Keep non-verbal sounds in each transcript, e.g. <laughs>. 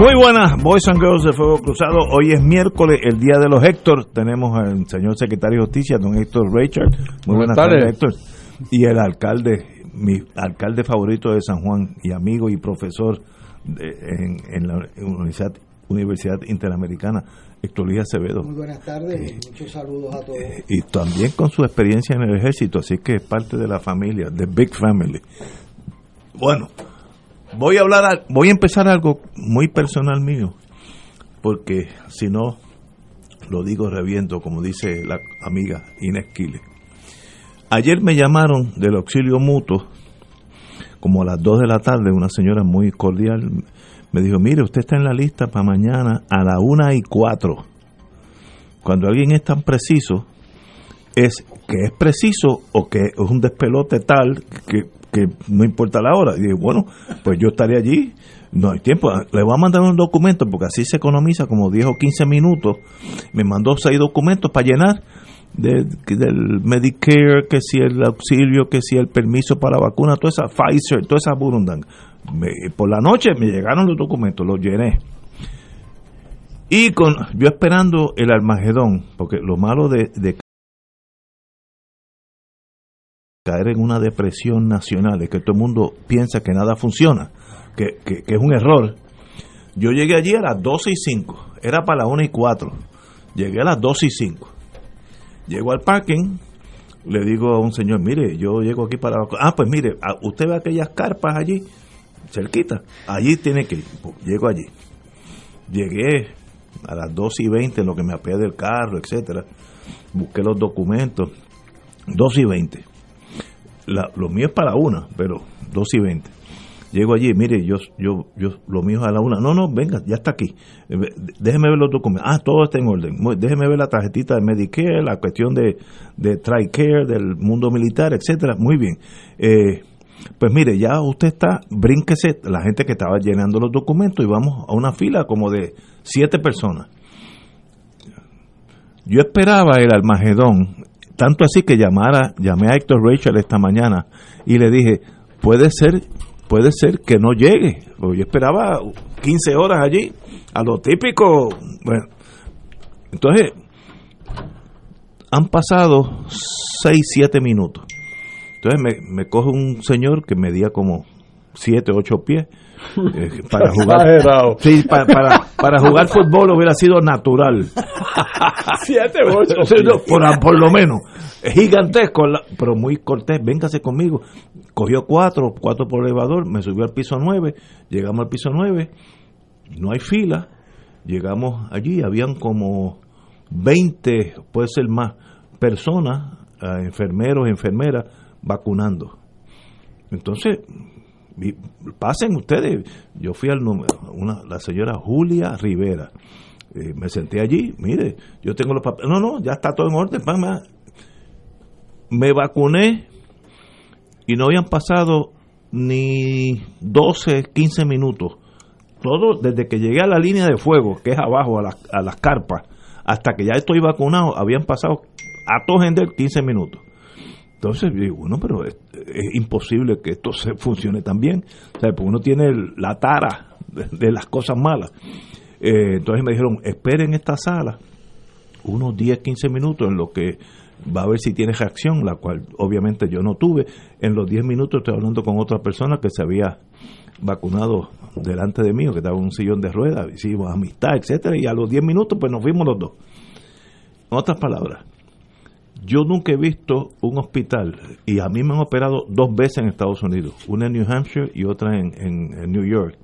Muy buenas, Boys and Girls de Fuego Cruzado. Hoy es miércoles, el día de los Héctor. Tenemos al señor secretario de Justicia, don Héctor Richard. Muy buenas, tardes, Héctor. Y el alcalde, mi alcalde favorito de San Juan y amigo y profesor en, la Universidad, Universidad Interamericana, Héctor Luis Acevedo. Muy buenas tardes, eh, muchos saludos a todos. y también con su experiencia en el ejército, así que es parte de la familia, de Big Family. Bueno, voy a hablar, voy a empezar algo muy personal mío, porque si no lo digo reviento, como dice la amiga Inés Quiles. Ayer me llamaron del auxilio mutuo, como a las 2 de la tarde, una señora muy cordial me dijo, mire, usted está en la lista para mañana a la 1 y 4. Cuando alguien es tan preciso, es que es preciso o que es un despelote tal que que no importa la hora. Y dije, bueno, pues yo estaré allí, no hay tiempo, le voy a mandar un documento porque así se economiza como 10 o 15 minutos. Me mandó seis documentos para llenar de, del Medicare, que si el auxilio, que si el permiso para vacuna, toda esa Pfizer, toda esa Burundang. por la noche me llegaron los documentos, los llené. Y con yo esperando el Armagedón, porque lo malo de, de caer en una depresión nacional, es que todo el mundo piensa que nada funciona, que, es un error. Yo llegué allí a las 12 y 5, era para las 1 y 4, llegué a las 12 y 5. Llego al parking, le digo a un señor, mire, yo llego aquí para... Ah, pues mire, usted ve aquellas carpas allí, cerquita, allí tiene que ir. Llego allí. Llegué a las 12 y 20 en lo que me apeé del carro, etcétera. Busqué los documentos. 12 y 20 lo mío es para una, pero dos y veinte. Llego allí, mire, yo, yo, yo, lo mío es a la una. No, no, venga, ya está aquí. Eh, déjeme ver los documentos. Ah, todo está en orden. Déjeme ver la tarjetita de Medicare, la cuestión de, de TRICARE, del mundo militar, etcétera. Muy bien. Eh, pues mire, ya usted está, brínquese, la gente que estaba llenando los documentos y vamos a una fila como de siete personas. Yo esperaba el Almagedón tanto así que llamara, llamé a Héctor Rachel esta mañana y le dije, puede ser, puede ser que no llegue. Porque yo esperaba 15 horas allí, a lo típico. Bueno, entonces, han pasado 6, 7 minutos. Entonces me, me coge un señor que medía como 7, 8 pies eh, para <laughs> jugar sí, para, para, jugar fútbol hubiera sido natural. <laughs> Siete ocho. Por, por, lo menos. Gigantesco. Pero muy cortés. Véngase conmigo. Cogió cuatro cuatro por elevador me subió al piso nueve llegamos al piso nueve no hay fila. Llegamos allí habían como 20 puede ser más personas eh, enfermeros enfermeras vacunando. Entonces pasen ustedes. Yo fui al número, una, la señora Julia Rivera. Eh, me senté allí, mire, yo tengo los papeles. No, no, ya está todo en orden. Me vacuné y no habían pasado ni 12, 15 minutos. Todo desde que llegué a la línea de fuego, que es abajo, a, a las carpas, hasta que ya estoy vacunado, habían pasado a todo gente 15 minutos. Entonces digo, bueno, pero es, imposible que esto se funcione tan bien. Porque uno tiene la tara de, las cosas malas. Eh, entonces me dijeron, esperen esta sala unos 10, 15 minutos en lo que va a ver si tiene reacción, la cual obviamente yo no tuve. En los 10 minutos estoy hablando con otra persona que se había vacunado delante de mí, que estaba en un sillón de ruedas, hicimos amistad, etcétera, y a los 10 minutos pues nos fuimos los dos. En otras palabras, yo nunca he visto un hospital, y a mí me han operado dos veces en Estados Unidos, una en New Hampshire y otra en, en New York.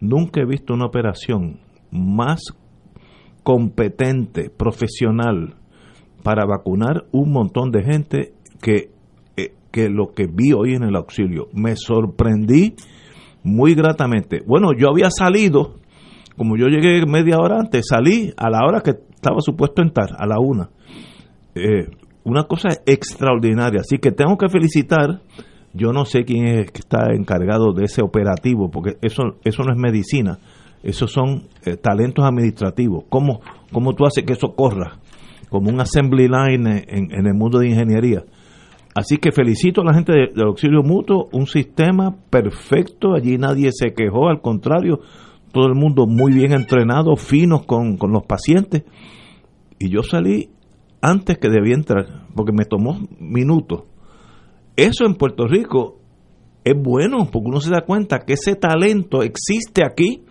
Nunca he visto una operación más competente, profesional, para vacunar un montón de gente que, eh, que lo que vi hoy en el auxilio. Me sorprendí muy gratamente. Bueno, yo había salido, como yo llegué media hora antes, salí a la hora que estaba supuesto entrar, a la una. Eh, una cosa extraordinaria. Así que tengo que felicitar. Yo no sé quién es que está encargado de ese operativo, porque eso, eso no es medicina, esos son eh, talentos administrativos. ¿Cómo, ¿Cómo tú haces que eso corra? Como un assembly line en, el mundo de ingeniería. Así que felicito a la gente del auxilio mutuo, un sistema perfecto, allí nadie se quejó, al contrario, todo el mundo muy bien entrenado, finos con, con los pacientes. Y yo salí antes que debía entrar, porque me tomó minutos. Eso en Puerto Rico es bueno, porque uno se da cuenta que ese talento existe aquí.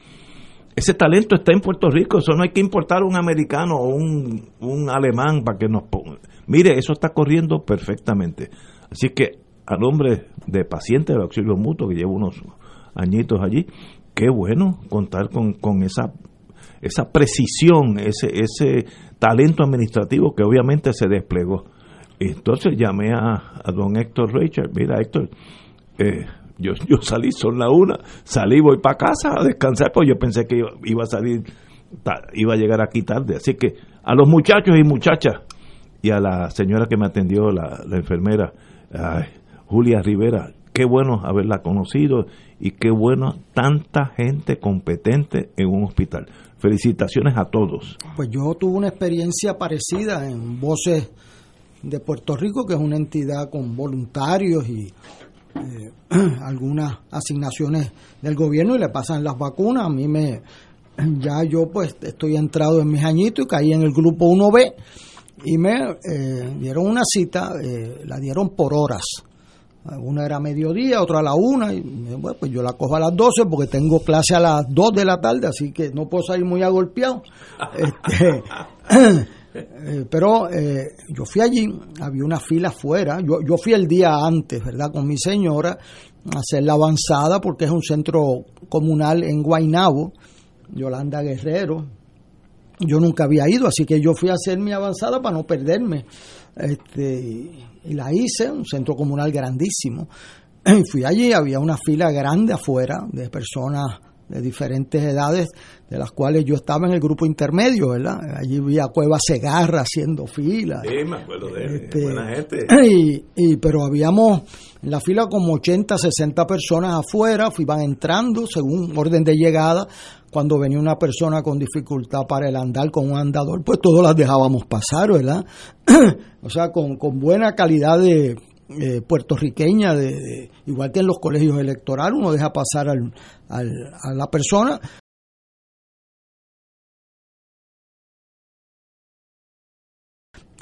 Ese talento está en Puerto Rico, eso no hay que importar un americano o un, un alemán para que nos ponga. Mire, eso está corriendo perfectamente. Así que a nombre de pacientes del auxilio mutuo, que llevo unos añitos allí, qué bueno contar con, con esa, esa precisión, ese, ese talento administrativo que obviamente se desplegó. Entonces llamé a, don Héctor Richard, mira Héctor, eh, yo, yo salí, son la una, salí, voy para casa a descansar, pues yo pensé que iba a salir, iba a llegar aquí tarde. Así que a los muchachos y muchachas, y a la señora que me atendió, la, enfermera, Julia Rivera, qué bueno haberla conocido y qué bueno tanta gente competente en un hospital. Felicitaciones a todos. Pues yo tuve una experiencia parecida en Voces de Puerto Rico, que es una entidad con voluntarios y eh, <clears throat> algunas asignaciones del gobierno y le pasan las vacunas. A mí me, <clears throat> ya yo pues estoy entrado en mis añitos y caí en el grupo 1B y me eh, dieron una cita, eh, la dieron por horas. Una era a mediodía, otra a la una, y bueno, pues yo la cojo a las 12 porque tengo clase a las 2 de la tarde, así que no puedo salir muy agolpeado. <laughs> Este, <clears throat> eh, pero eh, yo fui allí, había una fila afuera, yo, yo fui el día antes, ¿verdad? Con mi señora a hacer la avanzada porque es un centro comunal en Guainabo, Yolanda Guerrero. Yo nunca había ido, así que yo fui a hacer mi avanzada para no perderme. Este, y la hice, un centro comunal grandísimo. Y <clears throat> fui allí, había una fila grande afuera de personas de diferentes edades, de las cuales yo estaba en el grupo intermedio, ¿verdad? Allí vi a Cueva Segarra haciendo fila. Sí, me acuerdo de Este, buena gente. <clears throat> Y, y- pero habíamos en la fila como 80, 60 personas afuera, iban entrando según orden de llegada. Cuando venía una persona con dificultad para el andar con un andador, pues todos las dejábamos pasar, ¿verdad? <clears throat> o sea, con, con buena calidad de eh, puertorriqueña, de, igual que en los colegios electorales, uno deja pasar al, al- a la persona.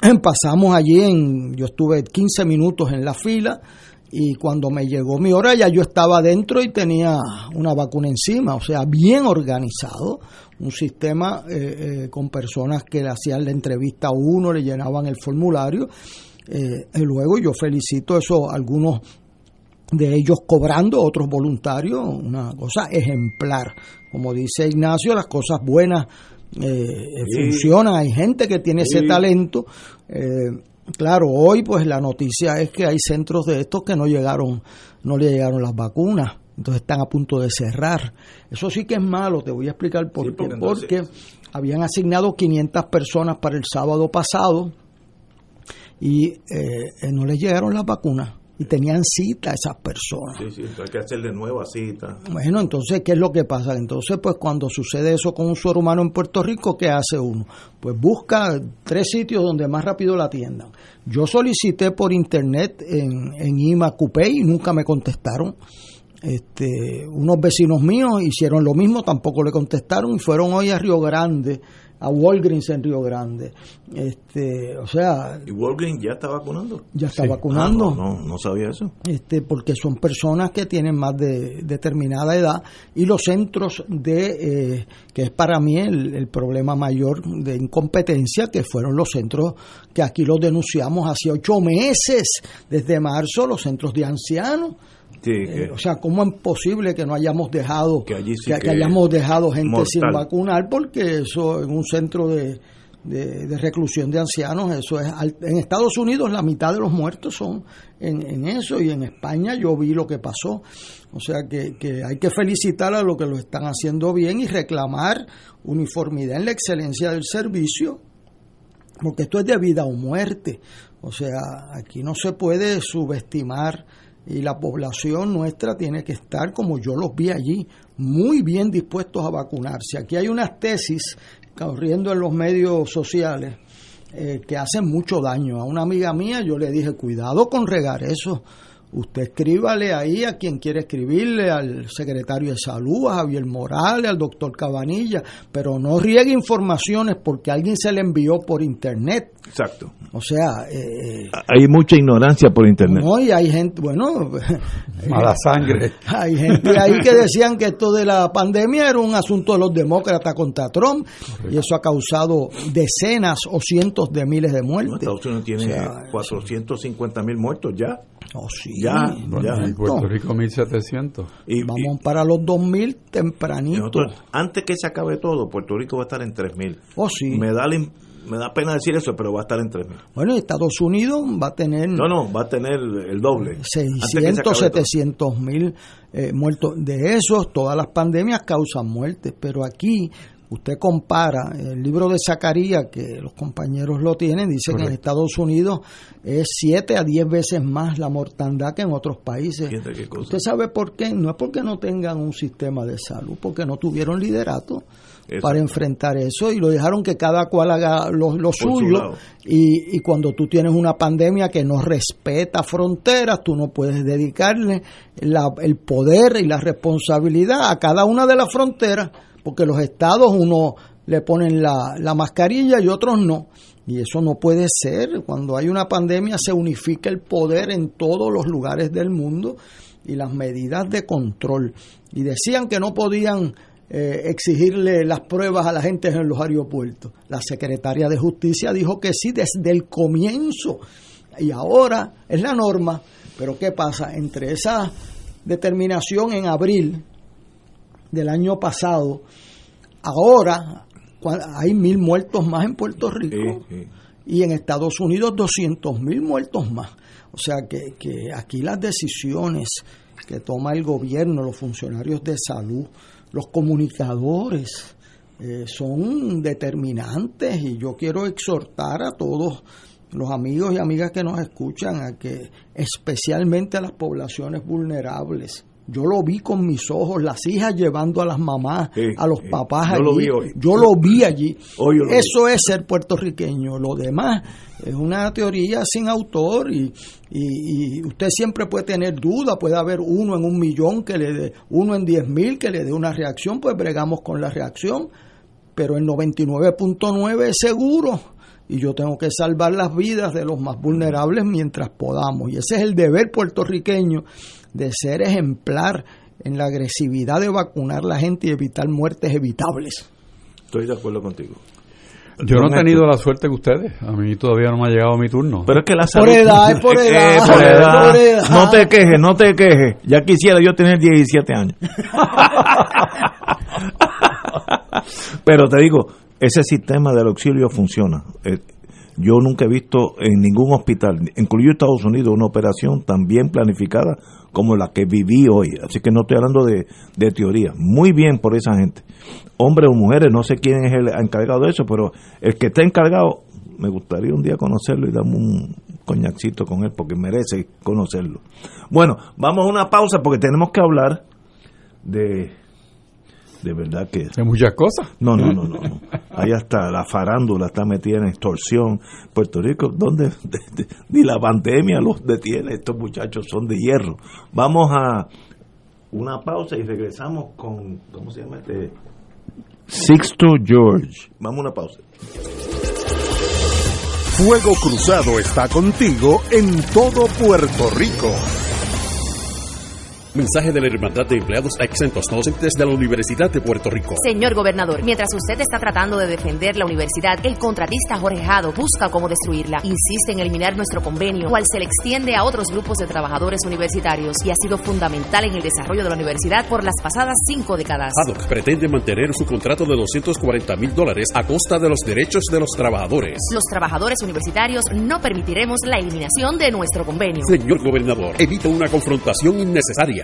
<clears throat> Pasamos allí, en, yo estuve 15 minutos en la fila y cuando me llegó mi hora ya yo estaba dentro y tenía una vacuna encima, o sea, bien organizado, un sistema eh, eh, con personas que le hacían la entrevista a uno, le llenaban el formulario. eh, y luego yo felicito eso, algunos de ellos cobrando, otros voluntarios, una cosa ejemplar. Como dice Ignacio, las cosas buenas eh, Sí. funcionan, hay gente que tiene Sí. ese talento. Claro, hoy pues la noticia es que hay centros de estos que no llegaron, no le llegaron las vacunas, entonces están a punto de cerrar. Eso sí que es malo, te voy a explicar por Sí, qué. porque entonces- Porque habían asignado 500 personas para el sábado pasado y eh, eh, no les llegaron las vacunas y tenían cita esas personas. Sí, sí, hay que hacerle nueva cita. Bueno, entonces, ¿qué es lo que pasa? Entonces, pues cuando sucede eso con un ser humano en Puerto Rico, ¿qué hace uno? Pues busca tres sitios donde más rápido la atiendan. Yo solicité por internet en, en IMA Coupé y nunca me contestaron. Este, unos vecinos míos hicieron lo mismo, tampoco le contestaron y fueron hoy a Río Grande a Walgreens en Río Grande. Este, o sea, ¿Y Walgreens ya está vacunando? ya está Ah, vacunando. no, no, no sabía eso. este, porque son personas que tienen más de determinada edad y los centros de, eh, que es para mí el, el problema mayor de incompetencia, que fueron los centros que aquí los denunciamos hace ocho meses, desde marzo, los centros de ancianos. Sí, Eh, o sea, ¿cómo es posible que no hayamos dejado Que allí sí que, que hayamos dejado gente mortal. sin vacunar? Porque eso en un centro de, de, de reclusión de ancianos, eso es en Estados Unidos la mitad de los muertos son en, en eso y en España yo vi lo que pasó. O sea que, que hay que felicitar a los que lo están haciendo bien y reclamar uniformidad en la excelencia del servicio porque esto es de vida o muerte. O sea, aquí no se puede subestimar y la población nuestra tiene que estar, como yo los vi allí, muy bien dispuestos a vacunarse. Aquí hay unas tesis corriendo en los medios sociales eh, que hacen mucho daño. A una amiga mía yo le dije, cuidado con regar eso. Usted escríbale ahí a quien quiere escribirle, al secretario de salud, a Javier Morales, al doctor Cabanilla, pero no riegue informaciones porque alguien se le envió por internet. Exacto. O sea, eh, Hay mucha ignorancia por internet. no, y hay gente, bueno, <laughs> Mala sangre. <laughs> hay gente ahí que decían que esto de la pandemia era un asunto de los demócratas contra Trump y eso ha causado decenas o cientos de miles de No, muertes. Estados Unidos tiene O sea, 450 mil muertos ya. Oh, sí. Ya, Bueno, y Puerto Rico 1700. Y, Vamos para los 2000 y tempranito. nosotros, antes que se acabe todo, Puerto Rico va a estar en 3.000. Oh, sí. Me da, me da pena decir eso, pero va a estar en 3.000. Bueno, Estados Unidos va a tener No, no, va a tener el doble. Antes que se 600, acabe todo. 700 mil eh, muertos. De esos, todas las pandemias causan muertes, pero aquí usted compara el libro de Zacarías, que los compañeros lo tienen, dice que en. Estados Unidos es 7 a 10 veces más la mortandad que en otros países. ¿Usted sabe por qué? No es porque no tengan un sistema de salud, porque no tuvieron liderato Eso. para enfrentar eso y lo dejaron que cada cual haga lo, lo su suyo. Y, y cuando tú tienes una pandemia que no respeta fronteras, tú no puedes dedicarle la- el poder y la responsabilidad a cada una de las fronteras, porque los estados uno le ponen la, la mascarilla y otros no. Y eso no puede ser. Cuando hay una pandemia se unifica el poder en todos los lugares del mundo y las medidas de control. Y decían que no podían eh, exigirle las pruebas a la gente en los aeropuertos. La secretaria de Justicia dijo que sí desde el comienzo. Y ahora es la norma. Pero ¿qué pasa? Entre esa determinación en abril del año pasado, ahora hay mil muertos más en Puerto Rico Sí, sí. y en Estados Unidos 200 mil muertos más. O sea que, que aquí las decisiones que toma el gobierno, los funcionarios de salud, los comunicadores, eh, son determinantes y yo quiero exhortar a todos los amigos y amigas que nos escuchan a que especialmente a las poblaciones vulnerables. Yo lo vi con mis ojos, las hijas llevando a las mamás, Sí, a los sí. papás Yo allí. lo vi hoy. Yo lo vi allí. Hoy vi. Eso es ser puertorriqueño. Lo demás es una teoría sin autor y, y- y usted siempre puede tener duda. Puede haber uno en un millón que le dé, uno en diez mil que le dé una reacción, pues bregamos con la reacción. Pero el 99.9 es seguro. Y yo tengo que salvar las vidas de los más vulnerables mientras podamos. Y ese es el deber puertorriqueño de ser ejemplar en la agresividad de vacunar a la gente y evitar muertes evitables. Estoy de acuerdo contigo. Yo no he tenido la suerte que ustedes. A mí todavía no me ha llegado mi turno. Pero es que la Por salud... edad, es por <laughs> Eh, edad, por es edad. por edad. No te quejes, no te quejes. Ya quisiera yo tener 17 años. <laughs> Pero te digo, ese sistema del auxilio funciona. Yo nunca he visto en ningún hospital, incluido Estados Unidos, una operación tan bien planificada como la que viví hoy. Así que no estoy hablando de, de teoría. Muy bien por esa gente. Hombres o mujeres, no sé quién es el encargado de eso, pero el que está encargado, me gustaría un día conocerlo y darme un coñacito con él, porque merece conocerlo. Bueno, vamos a una pausa porque tenemos que hablar de... De verdad que... De muchas cosas. No, no, no, no. no. Ahí está, la farándula está metida en extorsión. Puerto Rico, ¿dónde? <laughs> de- de- ni la pandemia los detiene. Estos muchachos son de hierro. Vamos a una pausa y regresamos con, ¿cómo se llama este? Sixto George. Vamos a una pausa. Fuego Cruzado está contigo en todo Puerto Rico. Mensaje de la Hermandad de Empleados Exentos Docentes de la Universidad de Puerto Rico. Señor gobernador, mientras usted está tratando de defender la universidad, el contratista Jorge Jado busca cómo destruirla. Insiste en eliminar nuestro convenio, cual se le extiende a otros grupos de trabajadores universitarios y ha sido fundamental en el desarrollo de la universidad por las pasadas cinco décadas. Haddock pretende mantener su contrato de 240 mil dólares a costa de los derechos de los trabajadores. Los trabajadores universitarios no permitiremos la eliminación de nuestro convenio. Señor gobernador, evita una confrontación innecesaria.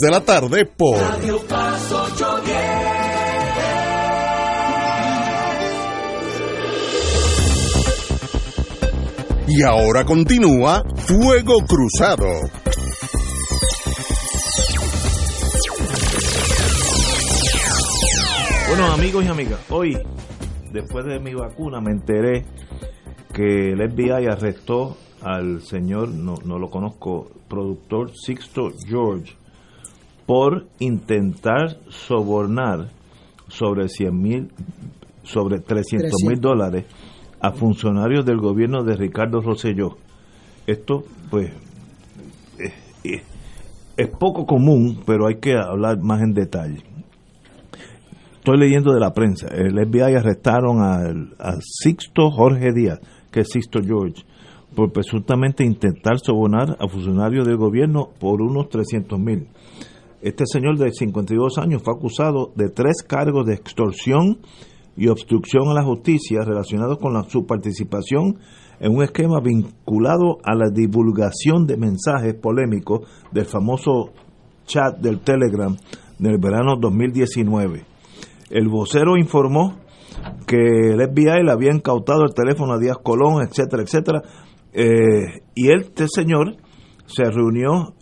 de la tarde por Radio Paz 810. Y ahora continúa Fuego Cruzado. Bueno, amigos y amigas, hoy, después de mi vacuna, me enteré que el FBI arrestó al señor, no, no lo conozco, productor Sixto George, por intentar sobornar sobre 100 mil, sobre 300 mil dólares a funcionarios del gobierno de Ricardo Rosselló. Esto, pues, es, es- es poco común, pero hay que hablar más en detalle. Estoy leyendo de la prensa. El FBI arrestaron al, a Sixto Jorge Díaz, que es Sixto George, por presuntamente intentar sobornar a funcionarios del gobierno por unos 300 mil. Este señor de 52 años fue acusado de tres cargos de extorsión y obstrucción a la justicia relacionados con su participación en un esquema vinculado a la divulgación de mensajes polémicos del famoso chat del Telegram del verano 2019. El vocero informó que el FBI le había incautado el teléfono a Díaz Colón, etcétera, etcétera. Eh, y este señor se reunió,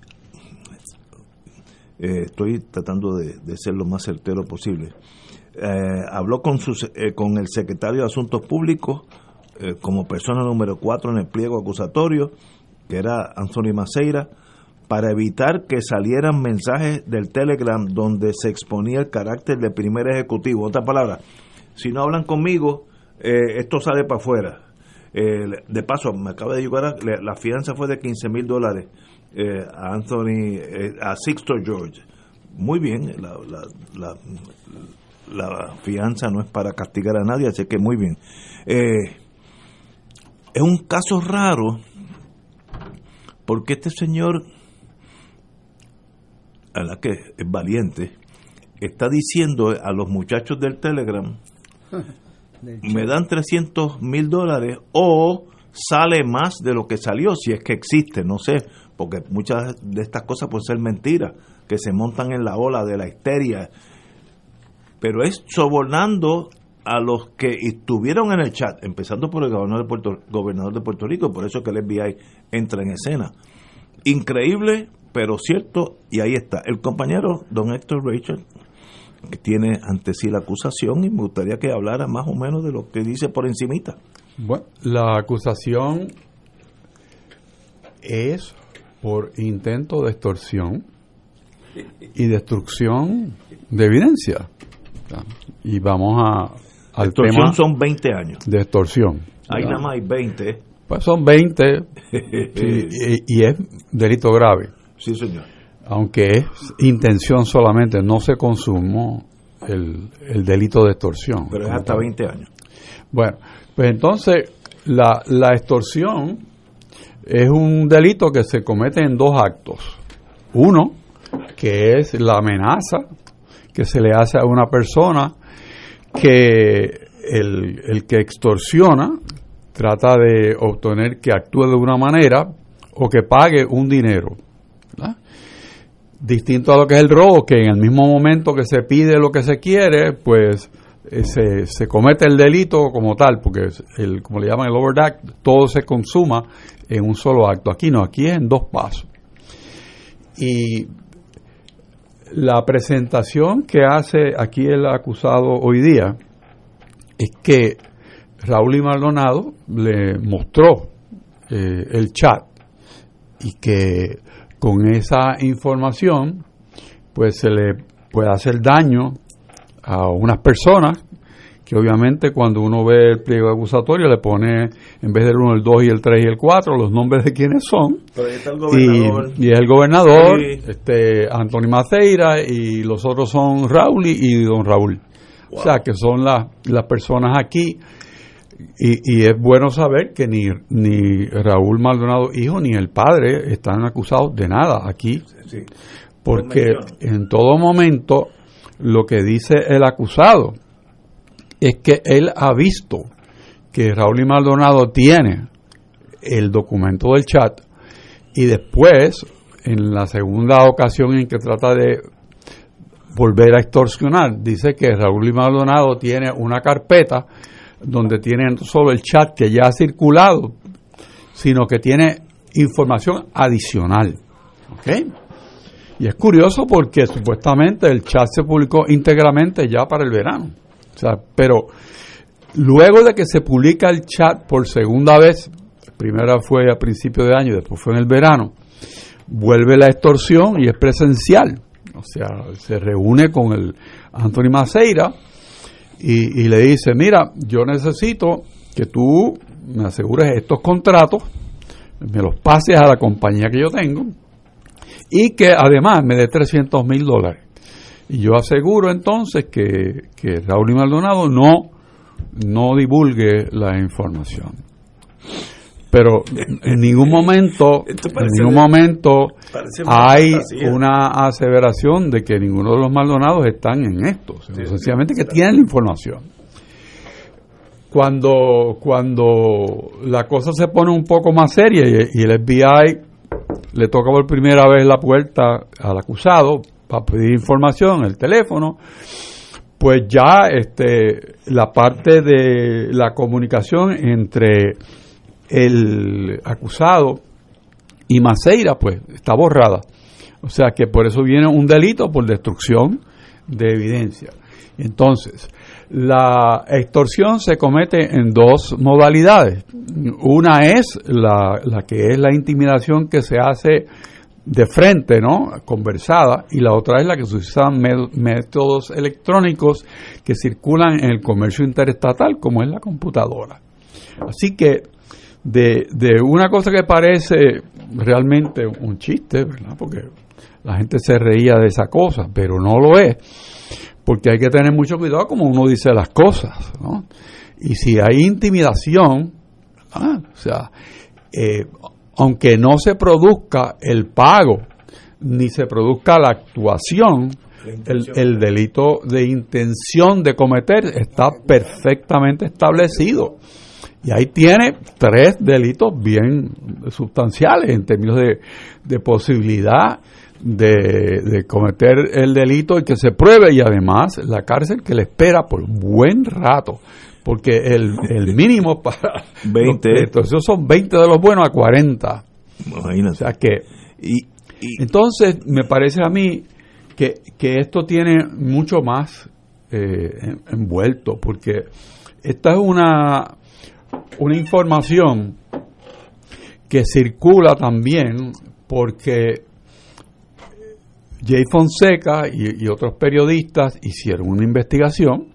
eh, estoy tratando de, de ser lo más certero posible, eh, habló con, su, eh, con el secretario de Asuntos Públicos eh, como persona número 4 en el pliego acusatorio, que era Anthony Maceira, para evitar que salieran mensajes del Telegram donde se exponía el carácter del primer ejecutivo. Otra palabra, si no hablan conmigo, eh, esto sale para afuera. De paso, me acaba de llegar, la fianza fue de 15 mil dólares eh, a Anthony, eh, a Sixto George. Muy bien, la, la, la, la fianza no es para castigar a nadie, así que muy bien. Eh, es un caso raro porque este señor, a la que es valiente, está diciendo a los muchachos del Telegram, <laughs> me dan 300 mil dólares o sale más de lo que salió, si es que existe, no sé, porque muchas de estas cosas pueden ser mentiras, que se montan en la ola de la histeria, pero es sobornando a los que estuvieron en el chat, empezando por el gobernador de Puerto, Rico, por eso que el FBI entra en escena. Increíble, pero cierto, y ahí está. El compañero don Héctor Rachel que tiene ante sí la acusación y me gustaría que hablara más o menos de lo que dice por encimita. Bueno, la acusación es por intento de extorsión y destrucción de evidencia. Y vamos a, al Extorsión tema son 20 años. de extorsión. Ahí nada más hay 20. Pues son 20 <laughs> y, y es delito grave. Sí, señor. Aunque es intención solamente, no se consumó el, el delito de extorsión. Pero es hasta tal. 20 años. Bueno, pues entonces la, la extorsión es un delito que se comete en dos actos. Uno, que es la amenaza que se le hace a una persona que el, el que extorsiona trata de obtener que actúe de una manera o que pague un dinero. Distinto a lo que es el robo, que en el mismo momento que se pide lo que se quiere, pues eh, se, se comete el delito como tal, porque el, como le llaman el overact, todo se consuma en un solo acto. Aquí no, aquí es en dos pasos. Y la presentación que hace aquí el acusado hoy día es que Raúl y Maldonado le mostró eh, el chat y que con esa información pues se le puede hacer daño a unas personas que obviamente cuando uno ve el pliego acusatorio le pone en vez del 1, el 2 y el 3 y el 4 los nombres de quiénes son Pero ahí está el y, gobernador. y es el gobernador, Sí. este Anthony Maceira y los otros son Raúl y, y don Raúl. O sea, que son las las personas aquí y, y es bueno saber que ni, ni Raúl Maldonado hijo ni el padre están acusados de nada aquí, Sí. porque en todo momento lo que dice el acusado es que él ha visto que Raúl y Maldonado tiene el documento del chat y después, en la segunda ocasión en que trata de volver a extorsionar, dice que Raúl y Maldonado tiene una carpeta donde tiene solo el chat que ya ha circulado, sino que tiene información adicional. ¿Ok? Y es curioso porque supuestamente el chat se publicó íntegramente ya para el verano. O sea, pero luego de que se publica el chat por segunda vez, primera fue a principio de año y después fue en el verano, vuelve la extorsión y es presencial. O sea, se reúne con el Anthony Maceira y, y le dice, mira, yo necesito que tú me asegures estos contratos, me los pases a la compañía que yo tengo y que además me dé 300 mil dólares. Y yo aseguro entonces que, que Raúl y Maldonado no, no divulgue la información. Pero en ningún momento, en ningún momento hay una aseveración de que ninguno de los Maldonados están en esto. sino sencillamente que tienen la información. Cuando, cuando la cosa se pone un poco más seria y, y el FBI le toca por primera vez la puerta al acusado para pedir información, el teléfono, pues ya este, la parte de la comunicación entre el acusado y Maceira, pues está borrada. O sea que por eso viene un delito por destrucción de evidencia. Entonces, la extorsión se comete en dos modalidades. Una es la, que es la intimidación que se hace de frente, ¿no? Conversada, y la otra es la que se usan métodos electrónicos que circulan en el comercio interestatal, como es la computadora. Así que de, de una cosa que parece realmente un chiste, ¿verdad? Porque la gente se reía de esa cosa, pero no lo es, porque hay que tener mucho cuidado como uno dice las cosas, ¿no? Y si hay intimidación, ¿verdad? o sea, eh, aunque no se produzca el pago, ni se produzca la actuación, el, el delito de intención de cometer está perfectamente establecido. Y ahí tiene tres delitos bien sustanciales en términos de, de posibilidad de, de cometer el delito y que se pruebe y además la cárcel que le espera por buen rato. Porque el, el mínimo <laughs> para 20. los presos son 20 de los buenos a 40. O sea que Y, y- entonces me parece a mí que, que esto tiene mucho más eh, en- envuelto, porque esta es una, una información que circula también porque Jay Fonseca y, otros periodistas hicieron una investigación.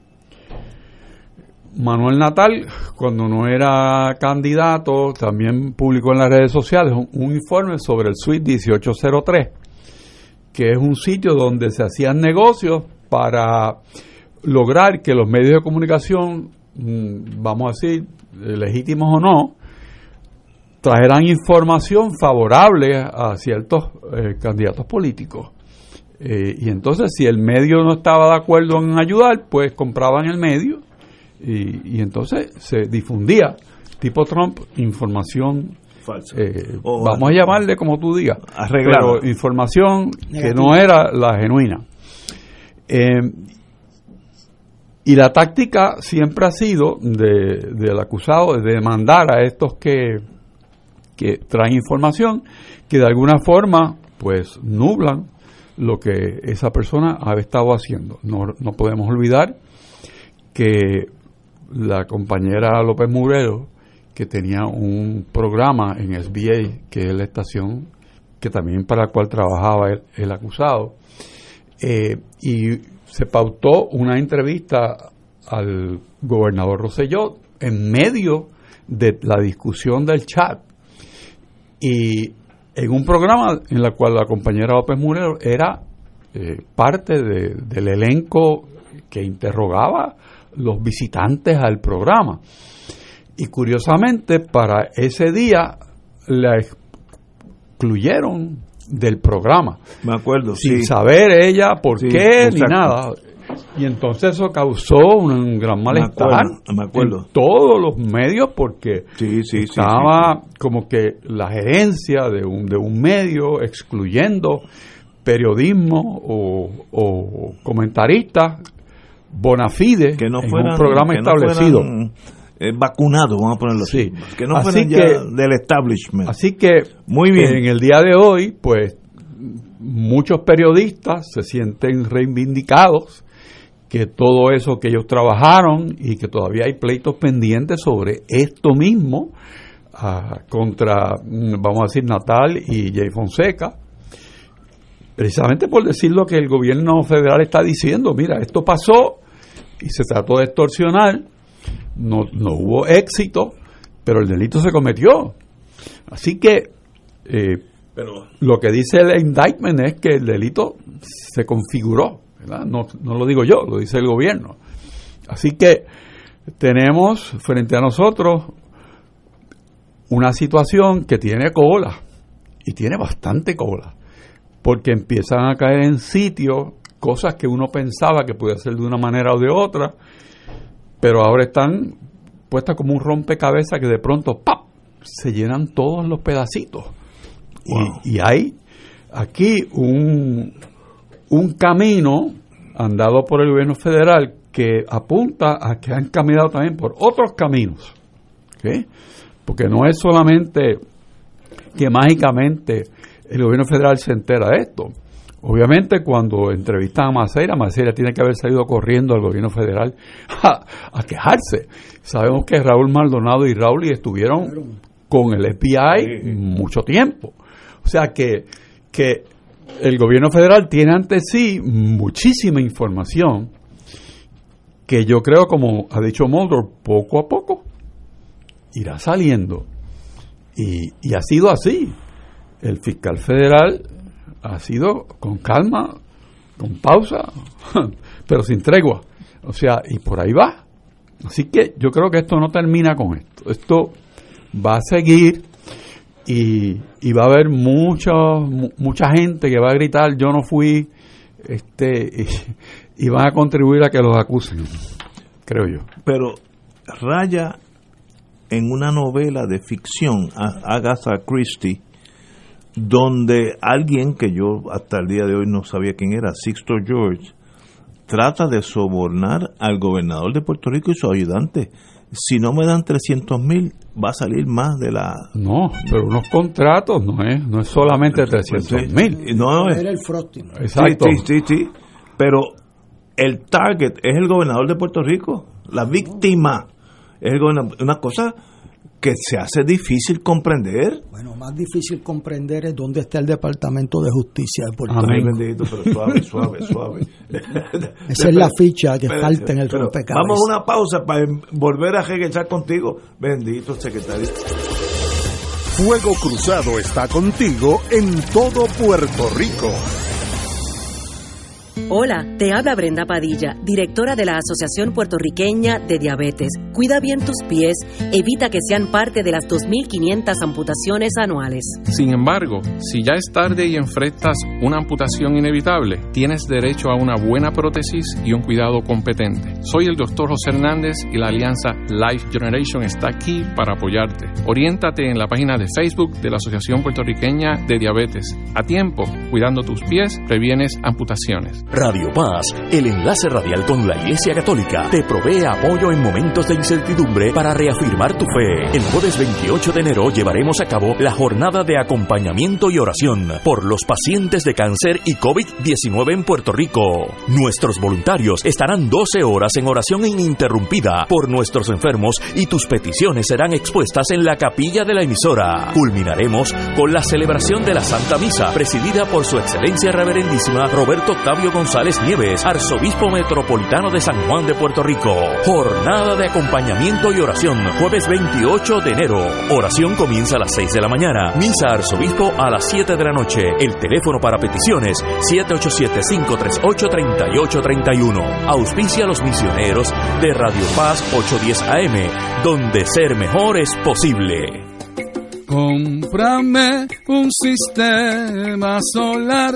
Manuel Natal, cuando no era candidato, también publicó en las redes sociales un, informe sobre el Suite 1803, que es un sitio donde se hacían negocios para lograr que los medios de comunicación, mm, vamos a decir, legítimos o no, trajeran información favorable a ciertos eh, candidatos políticos. Eh, y entonces, si el medio no estaba de acuerdo en ayudar, pues compraban el medio y, y entonces se difundía, tipo Trump, información, Falso. eh, O- vamos a llamarle como tú digas, Arreglada. pero información que no era la genuina. Eh, y la táctica siempre ha sido de- del acusado de demandar a estos que, que traen información que de alguna forma pues nublan lo que esa persona ha estado haciendo. No, no podemos olvidar que la compañera López Murero, que tenía un programa en SBA, que es la estación que también para la cual trabajaba el, acusado, eh, y se pautó una entrevista al gobernador Rosselló en medio de la discusión del chat y en un programa en el cual la compañera López Murero era eh, parte de- del elenco que interrogaba los visitantes al programa. Y curiosamente, para ese día la excluyeron del programa Me acuerdo, sin sí. saber ella por Sí, qué ni nada. Y entonces eso causó un gran malestar acuerdo, me acuerdo. en todos los medios porque Sí, sí, sí, estaba como que la gerencia de un, de un medio excluyendo periodismo o, o comentaristas bona fide que no en fueran un programa que establecido. eh, vacunados, vamos a ponerlo así. Sí. Que no Así ya que- del establishment. Así que Muy bien. en el día de hoy, pues muchos periodistas se sienten reivindicados que todo eso que ellos trabajaron y que todavía hay pleitos pendientes sobre esto mismo ah, contra, mm, vamos a decir, Natal y Jay Fonseca, precisamente por decir lo que el gobierno federal está diciendo, mira, esto pasó y se trató de extorsionar, no, no hubo éxito, pero el delito se cometió. Así que eh, Pero lo que dice el indictment es que el delito se configuró, ¿verdad? No, no lo digo yo, lo dice el gobierno. Así que tenemos frente a nosotros una situación que tiene cola, y tiene bastante cola, porque empiezan a caer en sitios cosas que uno pensaba que podía ser de una manera o de otra, pero ahora están puestas como un rompecabezas que de pronto ¡pap! se llenan todos los pedacitos. Y, hay aquí un, un camino andado por el gobierno federal que apunta a que han caminado también por otros caminos. ¿ok? Porque no es solamente que mágicamente el gobierno federal se entera de esto. Obviamente cuando entrevistan a Maceira, Maceira tiene que haber salido corriendo al gobierno federal a, a quejarse. Sabemos que Raúl Maldonado y Raúl estuvieron con el FBI mucho tiempo. O sea que, que el gobierno federal tiene ante sí muchísima información que yo creo, como ha dicho Mulder, poco a poco irá saliendo. Y, y ha sido así. El fiscal federal ha sido con calma, con pausa, <laughs> pero sin tregua. O sea, y por ahí va. Así que yo creo que esto no termina con esto. Esto va a seguir y, y va a haber mucha, mu- mucha gente que va a gritar yo no fui este y, van a contribuir a que los acusen, creo yo. pero raya en una novela de ficción, Agatha Christie, donde alguien que yo hasta el día de hoy no sabía quién era, Sixto George, trata de sobornar al gobernador de Puerto Rico y su ayudante. Si no me dan 300 mil, va a salir más de la... No, pero unos contratos no es, no es solamente 300 mil. No, Era el frosting. Exacto. Sí, sí, sí, sí. Pero el target es el gobernador de Puerto Rico. La víctima es el gobernador. Una cosa que se hace difícil comprender. Bueno, más difícil comprender es dónde está el Departamento de Justicia de Puerto Ay, Rico. bendito, pero suave, suave, suave. <laughs> Esa es la ficha que Espérate, falta en el pero rompecabezas. Vamos a una pausa para volver a regresar contigo. Bendito secretario. Fuego Cruzado está contigo en todo Puerto Rico. Hola, te habla Brenda Padilla, directora de la Asociación Puertorriqueña de Diabetes. Cuida bien tus pies, evita que sean parte de las 2.500 amputaciones anuales. Sin embargo, si ya es tarde y enfrentas una amputación inevitable, tienes derecho a una buena prótesis y un cuidado competente. Soy el Dr. José Hernández y la alianza Life Generation está aquí para apoyarte. Oriéntate en la página de Facebook de la Asociación Puertorriqueña de Diabetes. A tiempo, cuidando tus pies, previenes amputaciones. Radio Paz, el enlace radial con la Iglesia Católica, te provee apoyo en momentos de incertidumbre para reafirmar tu fe. El jueves 28 de enero llevaremos a cabo la jornada de acompañamiento y oración por los pacientes de cáncer y COVID-19 en Puerto Rico. Nuestros voluntarios estarán 12 horas en oración ininterrumpida por nuestros enfermos y tus peticiones serán expuestas en la capilla de la emisora. Culminaremos con la celebración de la Santa Misa, presidida por su excelencia reverendísima Roberto Octavio González Nieves, arzobispo metropolitano de San Juan de Puerto Rico. Jornada de acompañamiento y oración, jueves 28 de enero. Oración comienza a las 6 de la mañana. Misa arzobispo a las 7 de la noche. El teléfono para peticiones 787-538-3831. Auspicia a los misioneros de Radio Paz 810 AM, donde ser mejor es posible. Cómprame un sistema solar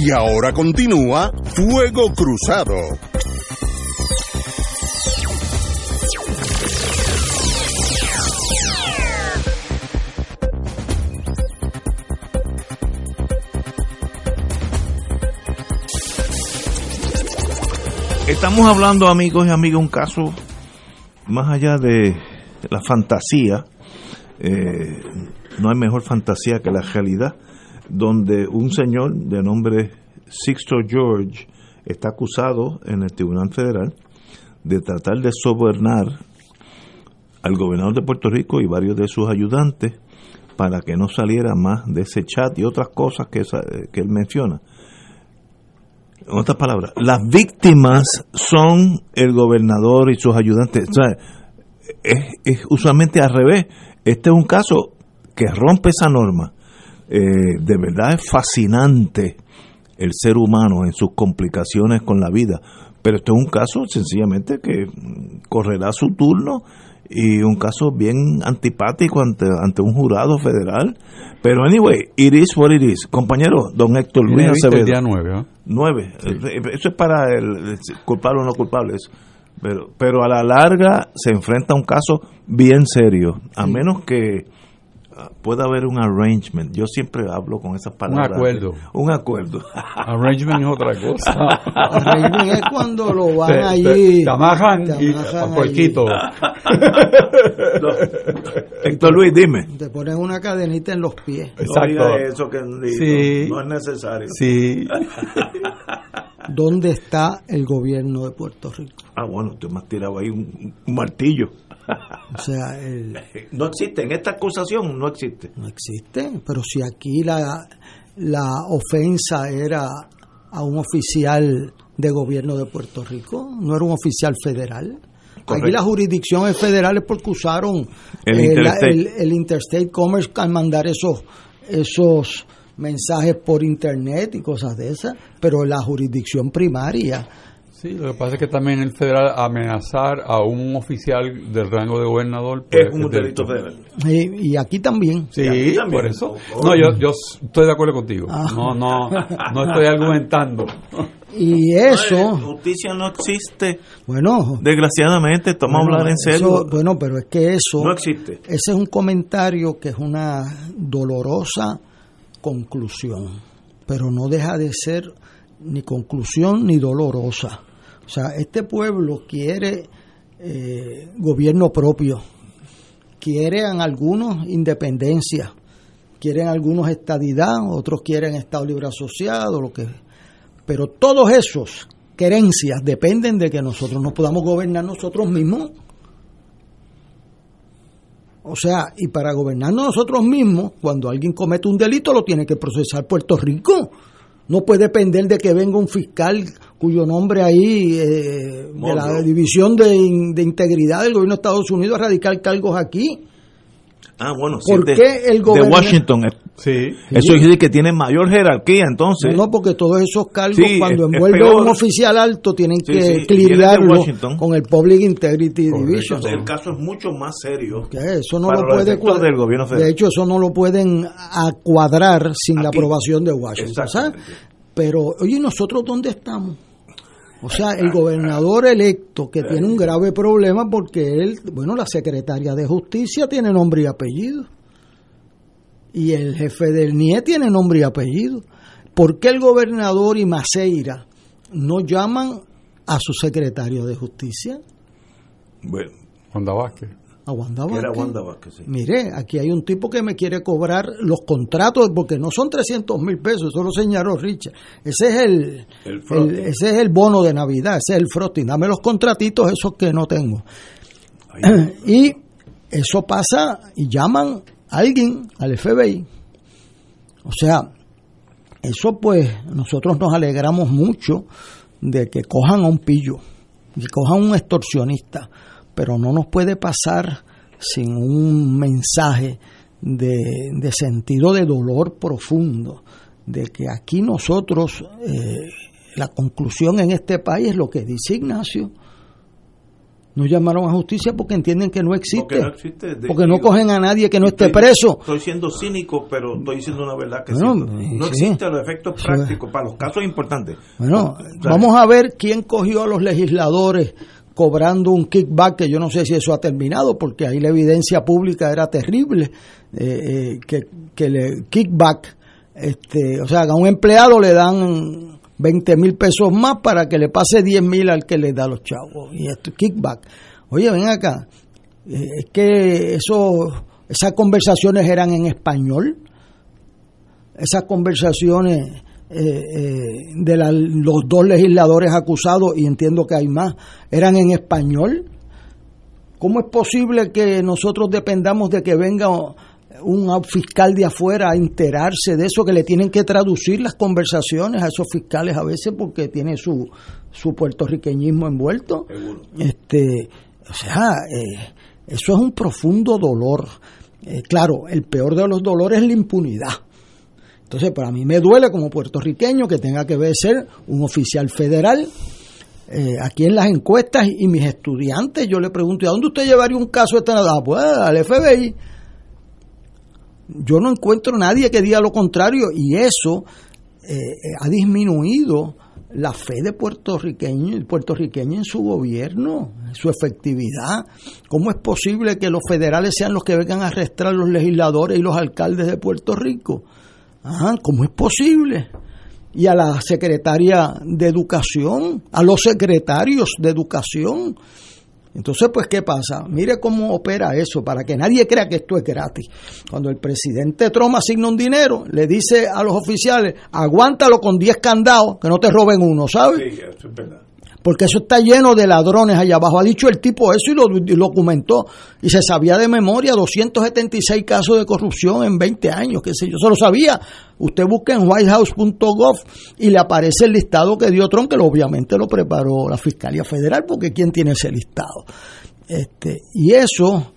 Y ahora continúa Fuego Cruzado. Estamos hablando, amigos y amigas, un caso más allá de la fantasía. eh, no hay mejor fantasía que la realidad, donde un señor de nombre Sixto George está acusado en el Tribunal Federal de tratar de sobornar al gobernador de Puerto Rico y varios de sus ayudantes para que no saliera más de ese chat y otras cosas que, esa- que él menciona. En otras palabras, las víctimas son el gobernador y sus ayudantes. O sea, es, es usualmente al revés. Este es un caso que rompe esa norma. Eh, de verdad es fascinante el ser humano en sus complicaciones con la vida. Pero este es un caso sencillamente que mm, correrá su turno y un caso bien antipático ante, ante un jurado federal. Pero anyway, it is what it is. Compañero, don Héctor Luis el Acevedo. día 9, ¿eh? Nueve. Eh, Eso es para el, el culpable o no culpable. eso. Pero, pero a la larga se enfrenta a un caso bien serio. A menos que ah, pueda haber un arrangement. Yo siempre hablo con esas palabras. acuerdo. Un acuerdo. Arrangement es otra cosa. Arrangement es cuando lo van Te- allí. te- te amajan te y a puerquito. Héctor Luis, dime. Te ponen una cadenita en los pies. No diga eso que Sí. no, no es necesario. Sí. ¿Dónde está el gobierno de Puerto Rico? Ah, bueno, tú me has tirado ahí un, un martillo. <laughs> O sea, el, No existe, en esta acusación no existe. no existe, pero si aquí la, la ofensa era a un oficial de gobierno de Puerto Rico, no era un oficial federal. Aquí Correcto. la jurisdicción es federal es porque usaron El eh, la- Interstate. el- el Interstate Commerce al mandar esos, esos mensajes por internet y cosas de esas, pero la jurisdicción primaria Sí, lo que pasa es que también el federal amenazar a un oficial del rango de gobernador pues, es un delito federal. Y, y aquí también. Sí, aquí también. por eso. No, yo, yo estoy de acuerdo contigo. No, no, no estoy argumentando. <laughs> Y eso. No, justicia no existe. Bueno. Desgraciadamente, estamos bueno, a hablar en serio. eso- bueno, pero es que eso. No existe. Ese es un comentario que es una dolorosa conclusión, pero no deja de ser ni conclusión ni dolorosa. O sea, este pueblo quiere eh, gobierno propio, quieren algunos independencia, quieren algunos estadidad, otros quieren Estado Libre Asociado, lo que pero todos esos querencias dependen de que nosotros no podamos gobernar nosotros mismos. O sea, y para gobernarnos nosotros mismos, cuando alguien comete un delito, lo tiene que procesar Puerto Rico. No puede depender de que venga un fiscal cuyo nombre ahí, eh, de la. División de, de Integridad del Gobierno de Estados Unidos, a radicar cargos aquí. Ah, bueno, ¿Por sí, de- qué el de gobierno- Washington. eh, Sí. Eso quiere decir que tiene mayor jerarquía, entonces. No, porque todos esos cargos, Sí, cuando peor. a un oficial alto, tienen Sí, que de Washington. con el Public Integrity Division. Entonces, el caso es mucho más serio. Que eso no lo puede del gobierno federal. De hecho, eso no lo pueden cuadrar sin la Aquí. aprobación de Washington. ¿sabes? Pero, oye, ¿nosotros dónde estamos? O sea, el gobernador electo que tiene un grave problema porque él, bueno, la secretaria de justicia tiene nombre y apellido. Y el jefe del NIE tiene nombre y apellido. ¿Por qué el gobernador y Maceira no llaman a su secretario de justicia? Bueno, Wanda Vázquez. A Wanda era Vázquez. Wanda Vázquez, sí. Mire, aquí hay un tipo que me quiere cobrar los contratos porque no son 300 mil pesos, eso lo señaló Richard. Ese es el, El frosting. el- ese es el bono de Navidad, ese es el frosting. Dame los contratitos esos que no tengo. <clears throat> y eso pasa y llaman a alguien al FBI. O sea, eso pues nosotros nos alegramos mucho de que cojan a un pillo, que cojan a un extorsionista, pero no nos puede pasar sin un mensaje de, de sentido de dolor profundo, de que aquí nosotros, eh, la conclusión en este país es lo que dice Ignacio, no llamaron a justicia porque entienden que no existe, Porque no existe, de- porque no digo, cogen a nadie que no esté Estoy- preso. Estoy siendo cínico, pero estoy diciendo una verdad que Bueno, siento. No sí. existen los efectos prácticos para los casos importantes. Bueno, O sea, vamos a ver quién cogió a los legisladores cobrando un kickback, que yo no sé si eso ha terminado, porque ahí la evidencia pública era terrible, eh, eh, que, que le kickback, este, o sea, a un empleado le dan 20 mil pesos más para que le pase 10 mil al que le da los chavos, y esto kickback. Oye, ven acá, eh, es que eso, esas conversaciones eran en español, esas conversaciones eh, eh, de la- los dos legisladores acusados, y entiendo que hay más, eran en español. ¿Cómo es posible que nosotros dependamos de que venga un fiscal de afuera a enterarse de eso, que le tienen que traducir las conversaciones a esos fiscales a veces porque tiene su, su puertorriqueñismo envuelto? Este, o sea, eh, eso es un profundo dolor. Eh, claro, el peor de los dolores es la impunidad. Entonces, para mí me duele como puertorriqueño que tenga que ser un oficial federal. Eh, aquí en las encuestas y mis estudiantes, yo le pregunto, ¿y a dónde usted llevaría un caso de nada? Pues al FBI. Yo no encuentro nadie que diga lo contrario y eso eh, eh, ha disminuido la fe de puertorriqueño, el puertorriqueño en su gobierno, su efectividad. ¿Cómo es posible que los federales sean los que vengan a arrestar a los legisladores y los alcaldes de Puerto Rico? Ajá, ¿Cómo es posible? Y a la secretaria de Educación, a los secretarios de Educación. Entonces, pues, ¿qué pasa? Mire cómo opera eso, para que nadie crea que esto es gratis. Cuando el presidente Trump asigna un dinero, le dice a los oficiales, aguántalo con 10 candados, que no te roben uno, ¿sabes? Sí, eso es verdad. Porque eso está lleno de ladrones allá abajo. Ha dicho el tipo eso y lo, documentó. Y se sabía de memoria 276 casos de corrupción en 20 años, qué sé yo. Se lo sabía. Usted busca en whitehouse.gov y le aparece el listado que dio Trump, que obviamente lo preparó la Fiscalía Federal, porque ¿quién tiene ese listado? Este, y eso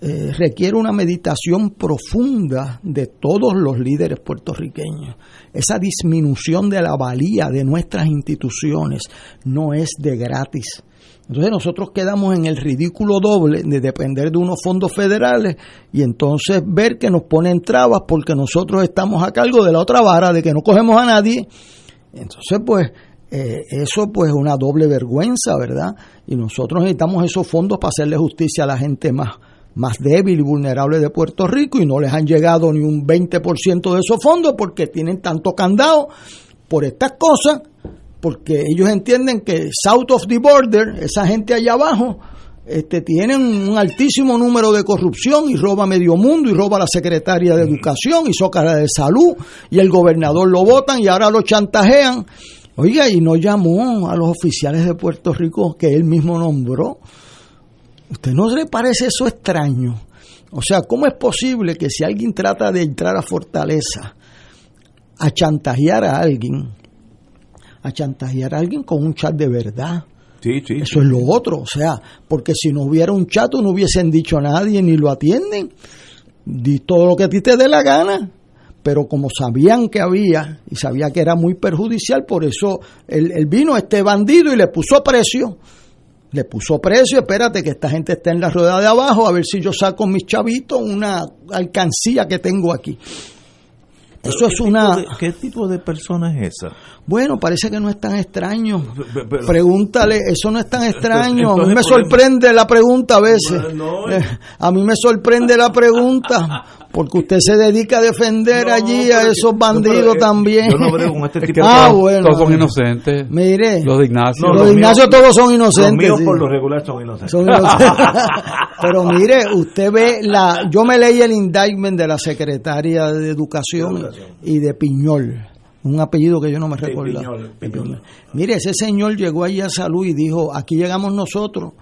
eh, requiere una meditación profunda de todos los líderes puertorriqueños. Esa disminución de la valía de nuestras instituciones no es de gratis. Entonces nosotros quedamos en el ridículo doble de depender de unos fondos federales y entonces ver que nos ponen trabas porque nosotros estamos a cargo de la otra vara, de que no cogemos a nadie. Entonces, pues, eh, eso pues es una doble vergüenza, ¿verdad? Y nosotros necesitamos esos fondos para hacerle justicia a la gente más, más débil y vulnerable de Puerto Rico y no les han llegado ni un 20% de esos fondos porque tienen tanto candado por estas cosas porque ellos entienden que south of the border, esa gente allá abajo, este, tienen un altísimo número de corrupción y roba medio mundo y roba la secretaria de educación y socara de salud y el gobernador lo votan y ahora lo chantajean. Oiga, y no llamó a los oficiales de Puerto Rico que él mismo nombró. ¿Usted no le parece eso extraño? O sea, ¿cómo es posible que si alguien trata de entrar a Fortaleza a chantajear a alguien, a chantajear a alguien con un chat de verdad. Sí, sí, Eso es lo otro, o sea, porque si no hubiera un chat no hubiesen dicho a nadie ni lo atienden. Di todo lo que a ti te dé la gana. Pero como sabían que había y sabía que era muy perjudicial, por eso él, él vino este bandido y le puso precio. Le puso precio, espérate que esta gente está en la rueda de abajo, a ver si yo saco mis chavitos una alcancía que tengo aquí. Eso es una... de, ¿Qué tipo de persona es esa? Bueno, parece que no es tan extraño. Pregúntale, eso no es tan extraño. a mí me sorprende la pregunta a veces. No. Eh, A mí me sorprende la pregunta, <laughs> porque usted se dedica a defender allí a esos bandidos también. Yo no brego con este <laughs> tipo ah, todos, bueno. todos son inocentes. Mire, Los de Ignacio. No, los de Ignacio míos- todos son Los inocentes. míos sí. por lo regular son inocentes. Son inocentes. <laughs> Pero mire, usted ve la. Yo me leí el indictment de la secretaria de Educación, y de Piñol, un apellido que yo no me recuerdo. Piñol, Piñol. Mire, ese señor llegó allí a salud y dijo: aquí llegamos nosotros.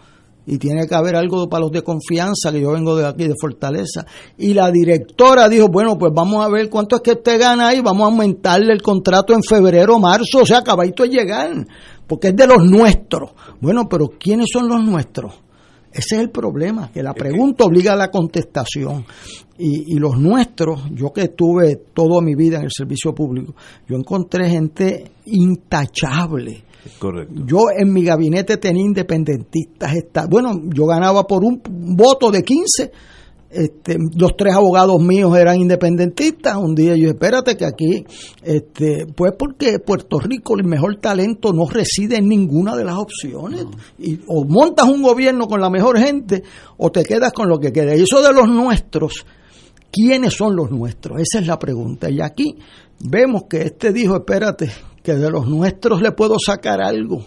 Y tiene que haber algo para los de confianza, que yo vengo de aquí, de Fortaleza. Y la directora dijo, bueno, pues vamos a ver cuánto es que usted gana ahí, vamos a aumentarle el contrato en febrero, marzo, o sea, acabadito de llegar, porque es de los nuestros. Bueno, pero ¿quiénes son los nuestros? Ese es el problema, que la pregunta obliga a la contestación. Y, y los nuestros, yo que estuve toda mi vida en el servicio público, yo encontré gente intachable. Correcto. Yo en mi gabinete tenía independentistas. Bueno, yo ganaba por un voto de 15. Este, los tres abogados míos eran independentistas. Un día yo, espérate que aquí, este, pues porque Puerto Rico el mejor talento no reside en ninguna de las opciones. Y, o montas un gobierno con la mejor gente o te quedas con lo que queda. Y eso de los nuestros, ¿quiénes son los nuestros? Esa es la pregunta. Y aquí vemos que este dijo, espérate, que de los nuestros le puedo sacar algo,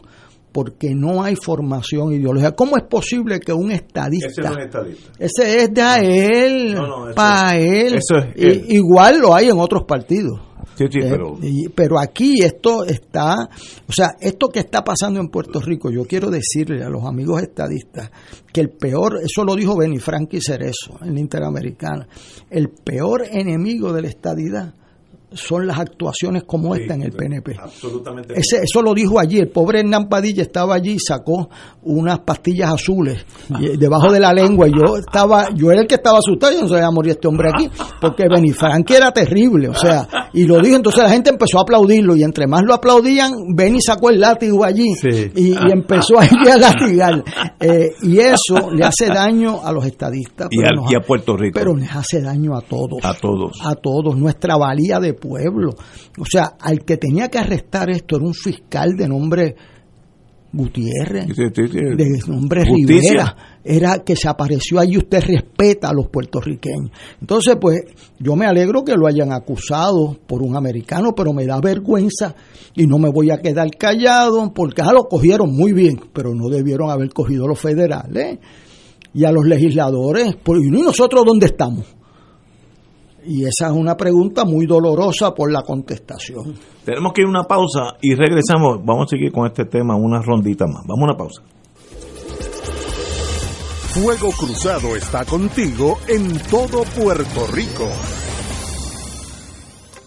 porque no hay formación ideológica. ¿Cómo es posible que un estadista... Ese no es estadista. Ese es de a él, No, no, eso para él. eso es I- él. igual lo hay en otros partidos. Sí, sí, Eh, pero... y- pero aquí esto está, o sea, esto que está pasando en Puerto Rico, yo quiero decirle a los amigos estadistas que el peor, eso lo dijo Benny Frankie Cerezo en la Interamericana, el peor enemigo de la estadidad son las actuaciones como esta en el PNP. Absolutamente. Ese, eso lo dijo allí, el pobre Hernán Padilla estaba allí y sacó unas pastillas azules y- debajo de la lengua y yo estaba, yo era el que estaba asustado, yo no sabía morir este hombre aquí, porque Benifranqui era terrible, o sea, y lo dijo, entonces la gente empezó a aplaudirlo y entre más lo aplaudían, Beni sacó el látigo allí Sí. y, y empezó a ir a latigar. Eh, y eso le hace daño a los estadistas, Y, al- nos- y a Puerto Rico. pero les hace daño a todos a todos. a todos, nuestra valía de pueblo. O sea, al que tenía que arrestar esto era un fiscal de nombre Gutiérrez, de nombre Justicia. Rivera, era que se apareció allí, usted respeta a los puertorriqueños. Entonces, pues, yo me alegro que lo hayan acusado por un americano, pero me da vergüenza y no me voy a quedar callado, porque ah, lo cogieron muy bien, pero no debieron haber cogido los federales y a los legisladores. Pues, ¿Y nosotros dónde estamos? Y esa es una pregunta muy dolorosa por la contestación. Tenemos que ir a una pausa y regresamos. Vamos a seguir con este tema una rondita más. Vamos a una pausa. Fuego Cruzado está contigo en todo Puerto Rico.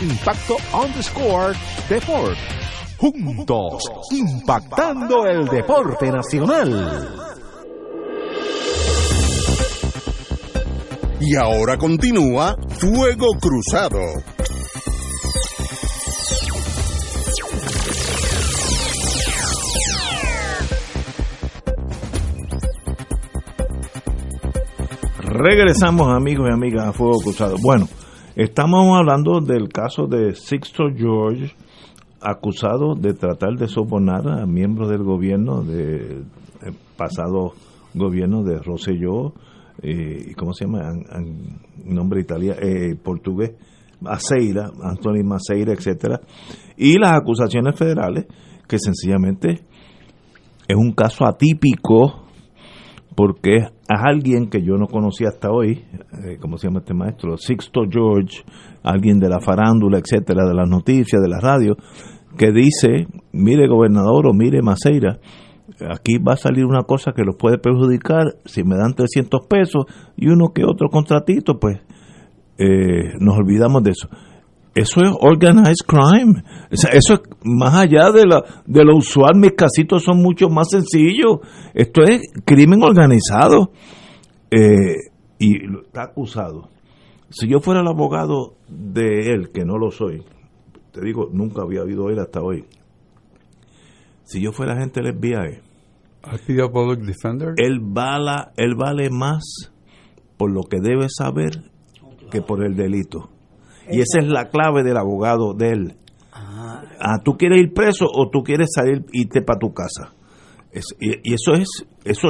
Impacto underscore Deport. Juntos, impactando el deporte nacional. Y ahora continúa Fuego Cruzado. Regresamos amigos y amigas a Fuego Cruzado. Bueno, Estamos hablando del caso de Sixto George, acusado de tratar de sobornar a miembros del gobierno, del pasado gobierno de Rosselló, eh, ¿cómo se llama? nombre italiano, eh, portugués, Maceira, Anthony Maceira, etcétera, y las acusaciones federales, que sencillamente es un caso atípico porque es alguien que yo no conocía hasta hoy, eh, ¿cómo se llama este maestro? Sixto George, alguien de la farándula, etcétera, de las noticias, de la radio, que dice, mire gobernador o mire Maceira, aquí va a salir una cosa que los puede perjudicar, si me dan 300 pesos y uno que otro contratito, pues eh, nos olvidamos de eso. Eso es organized crime. Eso es más allá de, la, de lo usual. Mis casitos son mucho más sencillos. Esto es crimen organizado. Eh, y está acusado. Si yo fuera el abogado de él, que no lo soy, te digo, nunca había oído él hasta hoy. Si yo fuera agente del FBI, public defender? Él, bala, él vale más por lo que debe saber que por el delito. Y esa es la clave del abogado de él. Ah. ah, ¿tú quieres ir preso o tú quieres salir irte para tu casa? y, eso es, eso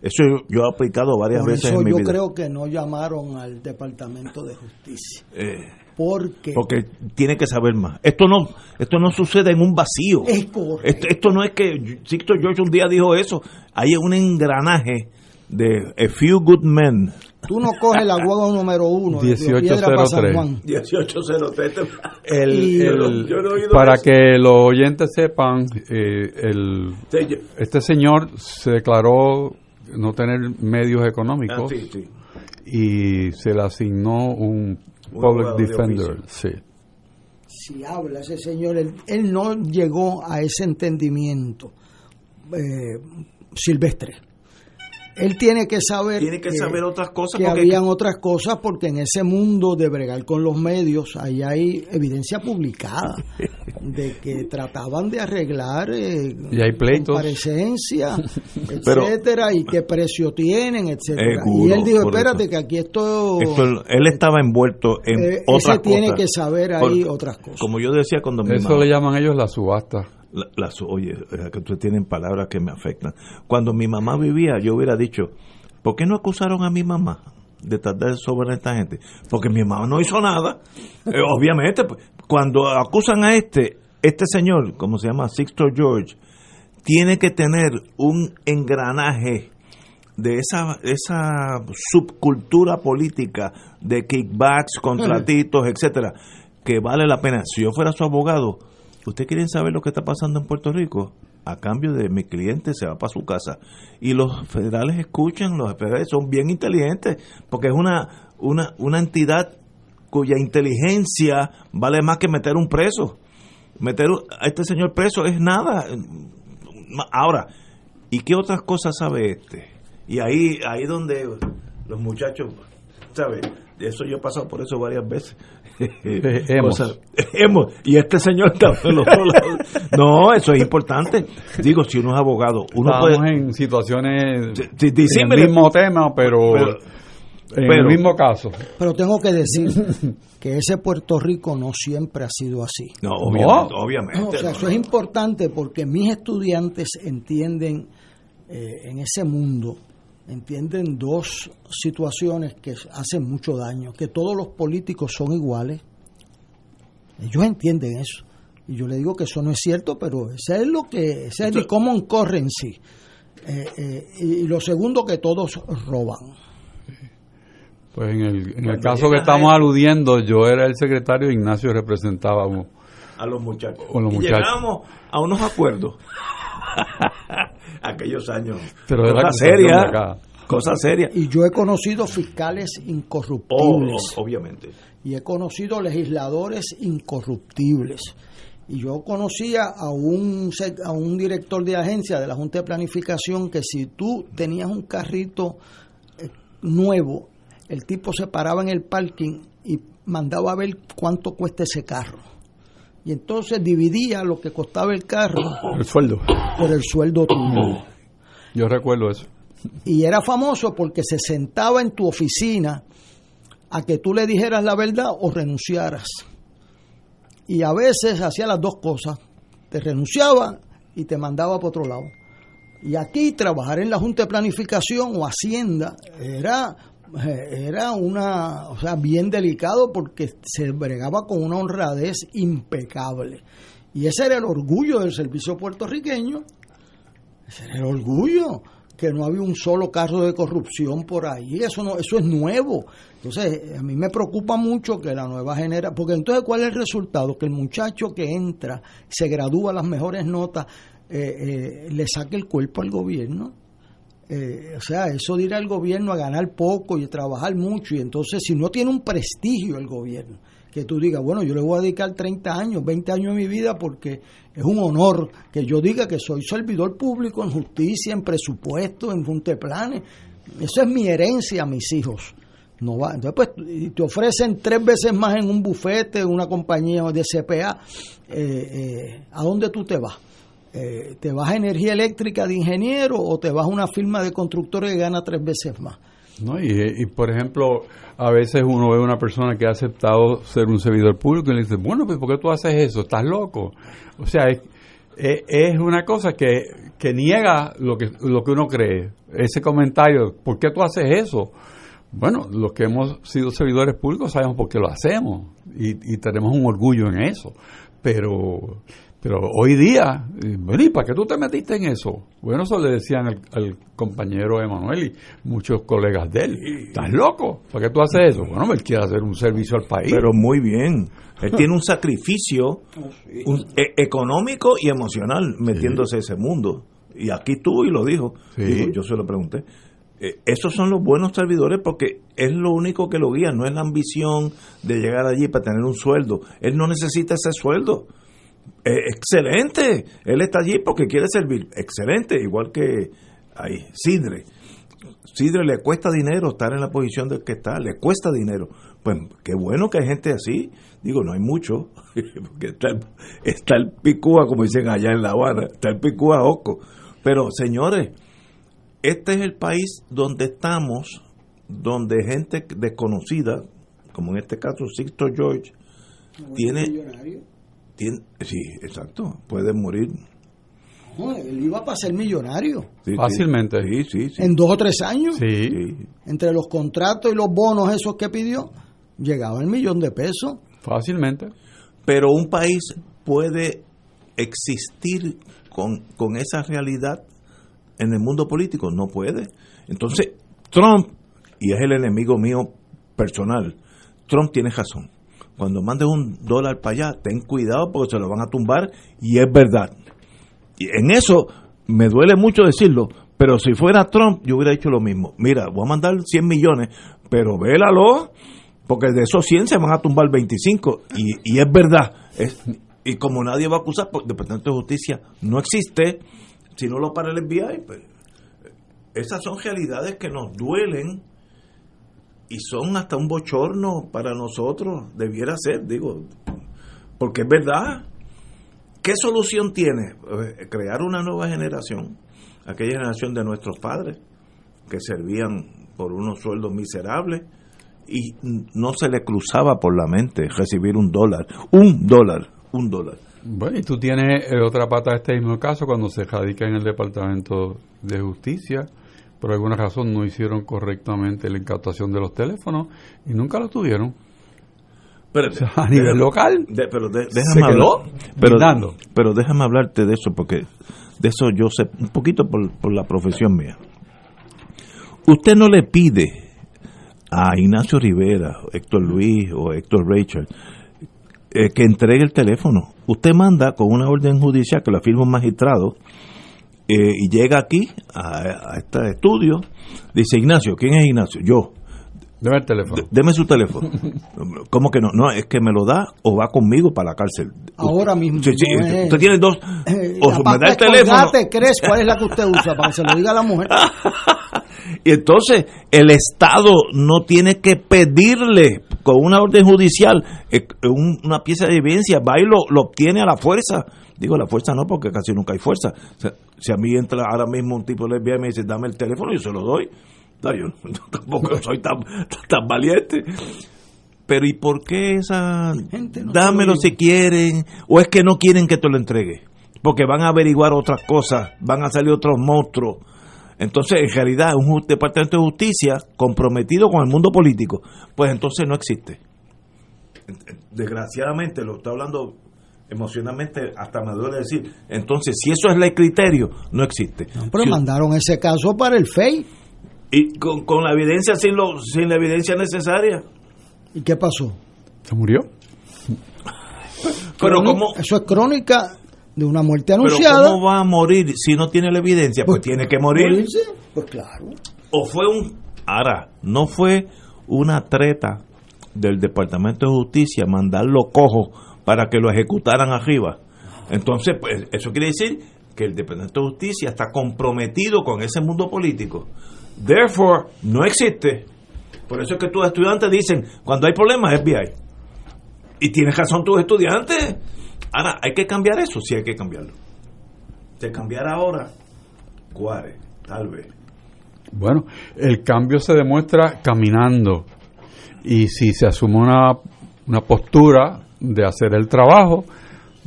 eso yo he aplicado varias veces en mi yo vida. Creo que no llamaron al Departamento de Justicia. Eh, porque porque tiene que saber más. Esto no esto no sucede en un vacío. Es esto, esto, no es que Sixto George un día dijo eso. Hay un engranaje de A Few Good Men Tú no coges la guagua número uno. 1803. 1803. para que los oyentes sepan, eh, el, este señor se declaró no tener medios económicos ah, y se le asignó un public defender. Sí. Si habla ese señor, él, no llegó a ese entendimiento eh, silvestre él tiene que saber tiene que, saber otras cosas que porque habían otras cosas porque en ese mundo de bregar con los medios ahí hay evidencia publicada de que trataban de arreglar eh, Y hay pleitos. comparecencia <laughs> Pero- etcétera y qué precio tienen etcétera Seguro, y él dijo espérate eso. que aquí esto, Esto, él estaba envuelto en eh, otras ese tiene cosas. que saber ahí Por- otras cosas Como yo decía cuando mi Eso mamá- le llaman ellos la subasta. La- las, oye, es que ustedes tienen palabras que me afectan. Cuando mi mamá vivía, yo hubiera dicho, ¿por qué no acusaron a mi mamá de tratar sobre esta gente? Porque mi mamá no hizo nada. Eh, <laughs> obviamente, pues, cuando acusan a este, este señor, como se llama Sixto George, tiene que tener un engranaje de esa, esa subcultura política de kickbacks, <laughs> contratitos, etcétera, que vale la pena. Si yo fuera su abogado, ¿usted quieren saber lo que está pasando en Puerto Rico? A cambio de mi cliente se va para su casa. Y los federales escuchan, los federales son bien inteligentes, porque es una, una, una entidad cuya inteligencia vale más que meter un preso. Meter a este señor preso es nada. Ahora, ¿y qué otras cosas sabe este? Y ahí ahí donde los muchachos, ¿sabes? Eso yo he pasado por eso varias veces. <laughs> hemos. <laughs> Hemos. Y este señor está de los otros lados. No, eso es importante. Digo, si uno es abogado, uno Estamos puede... en situaciones Sí, sí, en el mismo tema, pero, Pero- en el mismo caso. pero tengo que decir que ese Puerto Rico no siempre ha sido así No, obviamente, obviamente. o sea, no, eso no. es importante porque mis estudiantes entienden eh, en ese mundo, entienden dos situaciones que hacen mucho daño, que todos los políticos son iguales. Ellos entienden eso. Y yo le digo que eso no es cierto, pero ese es lo que, ese es el common currency. Eh, eh, y lo segundo, que todos roban. Pues en el, en el caso que estamos aludiendo, yo era el secretario, Ignacio representaba a los muchachos. Con los y muchachos. llegamos a unos acuerdos. <laughs> <laughs> Aquellos años. Pero era cosa seria. Cosa seria. Y yo he conocido fiscales Oh, incorruptibles. obviamente. y he conocido legisladores incorruptibles. Y yo conocía a un, a un director de agencia de la Junta de Planificación que si tú tenías un carrito eh, nuevo, el tipo se paraba en el parking y mandaba a ver cuánto cuesta ese carro. Y entonces dividía lo que costaba el carro El sueldo. por el sueldo tuyo. Yo recuerdo eso. Y era famoso porque se sentaba en tu oficina a que tú le dijeras la verdad o renunciaras. Y a veces hacía las dos cosas. Te renunciaba y te mandaba para otro lado. Y aquí trabajar en la Junta de Planificación o Hacienda era, era una, o sea, bien delicado porque se bregaba con una honradez impecable. Y ese era el orgullo del servicio puertorriqueño. Ese era el orgullo que no había un solo caso de corrupción por ahí, eso no, eso es nuevo. Entonces, a mí me preocupa mucho que la nueva generación, porque entonces ¿cuál es el resultado? Que el muchacho que entra, se gradúa las mejores notas, eh, eh, le saque el cuerpo al gobierno. Eh, o sea, eso de ir al gobierno a ganar poco y a trabajar mucho, y entonces si no tiene un prestigio el gobierno, que tú digas, bueno, yo le voy a dedicar 30 años, 20 años de mi vida porque es un honor que yo diga que soy servidor público en justicia, en presupuesto, en junta de planes. Eso es mi herencia a mis hijos. No va. Entonces, pues, te ofrecen tres veces más en un bufete, en una compañía de CPA. Eh, eh, ¿A dónde tú te vas? Eh, ¿Te vas a energía eléctrica de ingeniero o te vas a una firma de constructores que gana tres veces más? ¿no? Y, y, por ejemplo, a veces uno ve una persona que ha aceptado ser un servidor público y le dice, bueno, pues ¿por qué tú haces eso? ¿Estás loco? O sea, es, una cosa que, que niega lo que, lo que uno cree. Ese comentario, ¿por qué tú haces eso? Bueno, los que hemos sido servidores públicos sabemos por qué lo hacemos y tenemos un orgullo en eso. Pero pero hoy día, eh, bueno, ¿y para qué tú te metiste en eso? Bueno, eso le decían al, al compañero Emanuel y muchos colegas de él. ¿Estás loco? ¿Para qué tú haces eso? Bueno, él quiere hacer un servicio al país. Pero muy bien. Él tiene un sacrificio <laughs> un- e- económico y emocional metiéndose en ese mundo. Y aquí estuvo y lo dijo. Sí. Digo, yo se lo pregunté. Eh, esos son los buenos servidores porque es lo único que lo guía, no es la ambición de llegar allí para tener un sueldo. Él no necesita ese sueldo. Eh, excelente, él está allí porque quiere servir. Excelente, igual que ahí, Sidre. Sidre le cuesta dinero estar en la posición de que está, le cuesta dinero. Pues qué bueno que hay gente así. Digo, no hay mucho, <laughs> porque está el, está el picúa, como dicen allá en La Habana, está el picúa oco. Pero señores, este es el país donde estamos, donde gente desconocida, como en este caso Sixto George, tiene, tiene, sí, exacto, puede morir. No, él iba para ser millonario. Sí. Fácilmente. Sí, sí, sí. En dos o tres años, Sí. Sí. entre los contratos y los bonos esos que pidió, llegaba el millón de pesos. Fácilmente. Pero un país puede existir con, con esa realidad en el mundo político, no puede. Entonces, Trump, y es el enemigo mío personal, Trump tiene razón. Cuando mandes un dólar para allá, ten cuidado porque se lo van a tumbar y es verdad. Y en eso me duele mucho decirlo, pero si fuera Trump, yo hubiera hecho lo mismo. Mira, voy a mandar 100 millones, pero vélalo, porque de esos 100 se van a tumbar 25. Y, y es verdad. Es- y como nadie va a acusar, pues, el Departamento de Justicia no existe, si no lo para el FBI, pues, esas son realidades que nos duelen y son hasta un bochorno para nosotros, debiera ser, digo, porque es verdad. ¿Qué solución tiene? Eh, Crear una nueva generación, aquella generación de nuestros padres que servían por unos sueldos miserables y no se le cruzaba por la mente recibir un dólar, un dólar, un dólar. Bueno, y tú tienes eh, otra pata de este mismo caso cuando se radica en el Departamento de Justicia. Por alguna razón no hicieron correctamente la incautación de los teléfonos y nunca lo tuvieron. Pero, a nivel local, de- pero de- se déjame quedó hablar, pero, pero déjame hablarte de eso porque de eso yo sé un poquito por, por la profesión mía. Usted no le pide a Ignacio Rivera, Héctor Luis o Héctor Rachel eh, que entregue el teléfono. Usted manda con una orden judicial que la firma un magistrado eh, y llega aquí a, a este estudio. Dice Ignacio, ¿quién es Ignacio? Yo. Deme el teléfono. D- Deme su teléfono. <laughs> ¿Cómo que no? No, es que me lo da o va conmigo para la cárcel. Ahora mismo. Sí, sí, no es- usted tiene dos. Eh, O me da el teléfono. Colgate, ¿crees cuál es la que usted usa? Para que se lo diga a la mujer. <laughs> Y entonces el Estado no tiene que pedirle con una orden judicial eh, un- una pieza de evidencia, va y lo, lo obtiene a la fuerza. Digo, la fuerza no, porque casi nunca hay fuerza. O sea, si a mí entra ahora mismo un tipo lesbiana y me dice, dame el teléfono, yo se lo doy. No, yo <laughs> tampoco soy tan, tan valiente. Pero ¿y por qué esa... no Dámelo si quieren, o es que no quieren que te lo entregue. Porque van a averiguar otras cosas, van a salir otros monstruos. Entonces, en realidad, un departamento de justicia comprometido con el mundo político, pues entonces no existe. Desgraciadamente, lo estoy hablando emocionalmente, hasta me duele decir. Entonces, si eso es el criterio, no existe. Pero Si- mandaron ese caso para el FEI. y con, con la evidencia, sin, lo, sin la evidencia necesaria. ¿Y qué pasó? Se murió. Pero ¿cómo, Eso es crónica de una muerte pero anunciada. ¿cómo va a morir si no tiene la evidencia? Pues, tiene que morir. ¿Morirse? Pues claro. o fue un ahora no fue una treta del Departamento de Justicia mandarlo cojo para que lo ejecutaran arriba entonces pues eso quiere decir que el Departamento de Justicia está comprometido con ese mundo político therefore no existe por eso es que tus estudiantes dicen cuando hay problemas FBI y tienes razón tus estudiantes ahora hay que cambiar eso sí hay que cambiarlo de cambiar ahora cuál tal vez Bueno, el cambio se demuestra caminando. Y si se asume una, una postura de hacer el trabajo,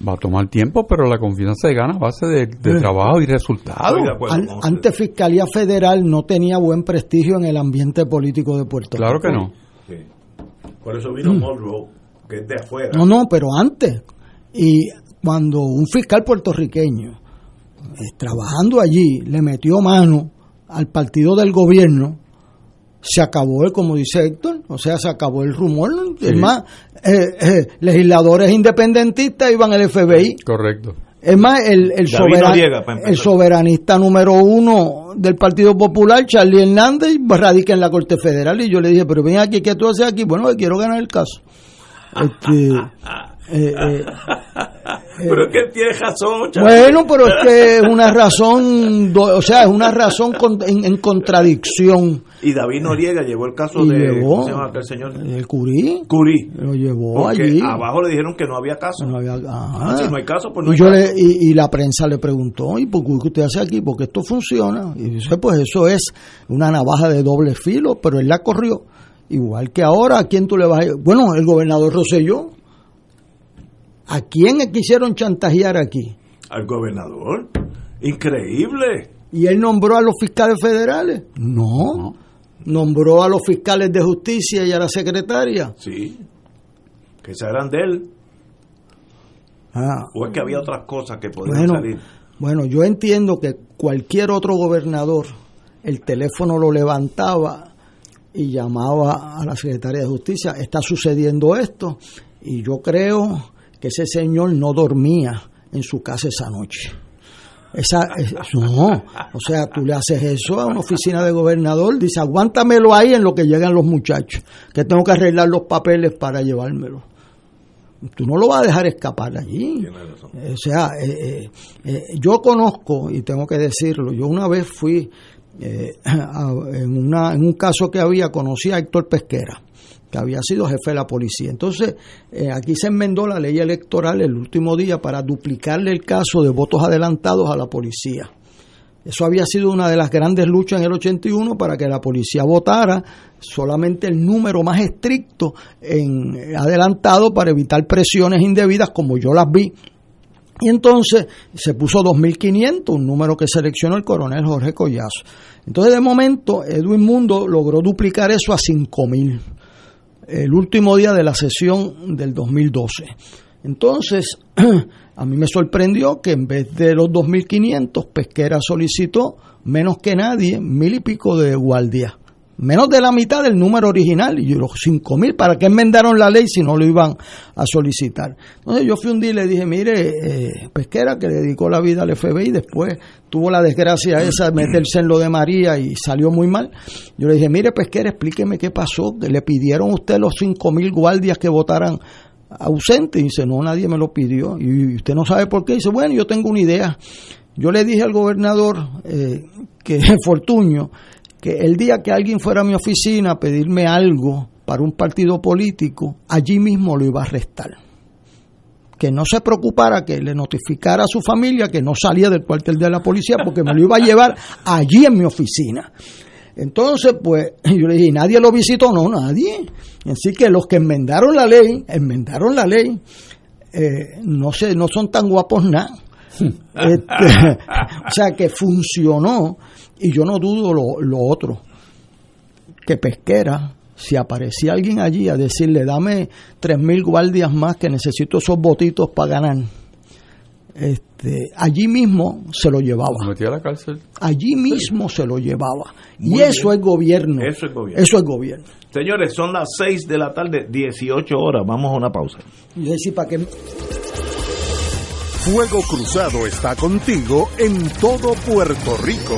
va a tomar tiempo, pero la confianza se gana a base de, de trabajo y resultados. An- antes Fiscalía Federal no tenía buen prestigio en el ambiente político de Puerto Claro Rico. que no. Sí. Por eso vino Monroe, que es de afuera. No, no, pero antes. Y cuando un fiscal puertorriqueño, eh, trabajando allí, le metió mano al partido del gobierno, se acabó el, como dice Héctor, o sea, se acabó el rumor. ¿no? Sí. Es más, eh, eh, legisladores independentistas iban al FBI. Correcto. Es más, el, el, soberan- Noriega, el soberanista número uno del Partido Popular, Charlie Hernández, radica en la Corte Federal. Y yo le dije, pero ven aquí, ¿qué tú haces aquí? Bueno, quiero ganar el caso. <laughs> Este, eh, eh, <laughs> pero es que él tiene razón. chaval. Bueno, pero es que es una razón, o sea, es una razón con- en, en contradicción. Y David Noriega llevó el caso de. llevó. ¿Cómo se llama aquel señor? El Curí Curí. lo llevó Porque allí. abajo le dijeron que no había caso. No había- Ah, ah. si no hay caso, pues no y, hay yo caso. le, y, y la prensa le preguntó, ¿y por qué usted hace aquí? Porque esto funciona. Y dice, pues eso es una navaja de doble filo, pero él la corrió. Igual que ahora, ¿a quién tú le vas a...? Bueno, el gobernador Rosselló. ¿A quién quisieron chantajear aquí? Al gobernador. Increíble. ¿Y él nombró a los fiscales federales? No. Nombró a los fiscales de justicia y a la secretaria. Sí. Que se eran de él. Ah, O es que había otras cosas que podían Bueno, salir. bueno, yo entiendo que cualquier otro gobernador el teléfono lo levantaba y llamaba a la Secretaría de Justicia. Está sucediendo esto y yo creo que ese señor no dormía en su casa esa noche. Esa, es- no, o sea, tú le haces eso a una oficina de gobernador, dice, aguántamelo ahí en lo que llegan los muchachos, que tengo que arreglar los papeles para llevármelo. Tú no lo vas a dejar escapar allí. O sea, eh, eh, eh, yo conozco, y tengo que decirlo, yo una vez fui, eh, <clears throat> a- en, una, en un caso que había, conocí a Héctor Pesquera, que había sido jefe de la policía. Entonces, eh, aquí se enmendó la ley electoral el último día para duplicarle el caso de votos adelantados a la policía. Eso había sido una de las grandes luchas en el 81 para que la policía votara solamente el número más estricto en eh, adelantado para evitar presiones indebidas como yo las vi. Y entonces se puso 2.500, un número que seleccionó el coronel Jorge Collazo. Entonces de momento Edwin Mundo logró duplicar eso a 5.000 el último día de la sesión del 2012. Entonces, <clears throat> a mí me sorprendió que en vez de los 2.500, Pesquera solicitó menos que nadie, mil y pico de guardias. Menos de la mitad del número original, y los 5.000, ¿para qué enmendaron la ley si no lo iban a solicitar? Entonces yo fui un día y le dije, mire, eh, Pesquera, que dedicó la vida al FBI, después tuvo la desgracia esa de meterse en lo de María y salió muy mal. Yo le dije, mire, Pesquera, explíqueme qué pasó, le pidieron a usted los 5.000 guardias que votaran ausente. Y dice, no, nadie me lo pidió. Y usted no sabe por qué. dice, bueno, yo tengo una idea. Yo le dije al gobernador eh, que <laughs> Fortuño que el día que alguien fuera a mi oficina a pedirme algo para un partido político, allí mismo lo iba a arrestar. Que no se preocupara, que le notificara a su familia que no salía del cuartel de la policía porque me lo iba a llevar allí en mi oficina. Entonces, pues, <laughs> yo le dije, ¿y nadie lo visitó? No, nadie. Así que los que enmendaron la ley, enmendaron la ley, eh, no sé, no son tan guapos nada. <laughs> Este, <laughs> o sea que funcionó y yo no dudo lo, lo otro, que Pesquera, si aparecía alguien allí a decirle, dame tres mil guardias más que necesito esos votitos para ganar, este, allí mismo se lo llevaba. Lo metí a la cárcel. Allí mismo se lo llevaba. Y eso bien. es gobierno. Eso es gobierno. Eso es gobierno. Señores, son las 6 de la tarde, 18 horas. Vamos a una pausa. Y decir, para que Fuego Cruzado está contigo en todo Puerto Rico.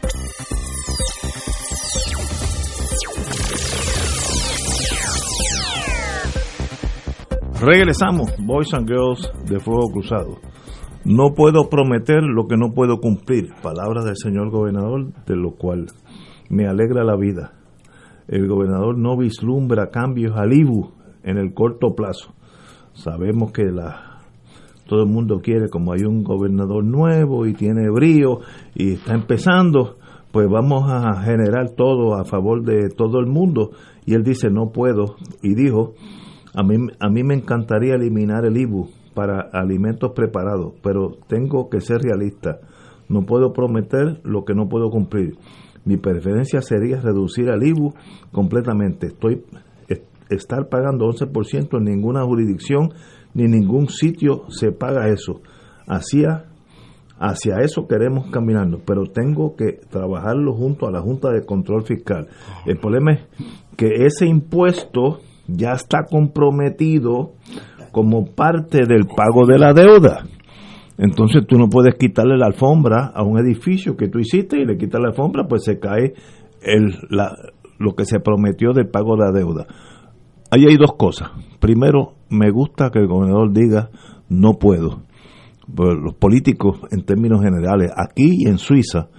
Regresamos, Boys and Girls de Fuego Cruzado. No puedo prometer lo que no puedo cumplir. Palabras del señor gobernador, de lo cual me alegra la vida. El gobernador no vislumbra cambios al IBU en el corto plazo. Sabemos que la, todo el mundo quiere, como hay un gobernador nuevo y tiene brío y está empezando, pues vamos a generar todo a favor de todo el mundo. Y él dice, no puedo. Y dijo, a mí, a mí me encantaría eliminar el IBU para alimentos preparados, pero tengo que ser realista. No puedo prometer lo que no puedo cumplir. Mi preferencia sería reducir al IBU completamente. Estoy es- estar pagando 11% en ninguna jurisdicción ni ningún sitio se paga eso. Hacia hacia eso queremos caminando, pero tengo que trabajarlo junto a la Junta de Control Fiscal. El problema es que ese impuesto ya está comprometido como parte del pago de la deuda. Entonces tú no puedes quitarle la alfombra a un edificio que tú hiciste y le quitas la alfombra, pues se cae el, la, lo que se prometió del pago de la deuda. Ahí hay dos cosas. Primero, me gusta que el gobernador diga no puedo. Pues los políticos, en términos generales, aquí y en Suiza,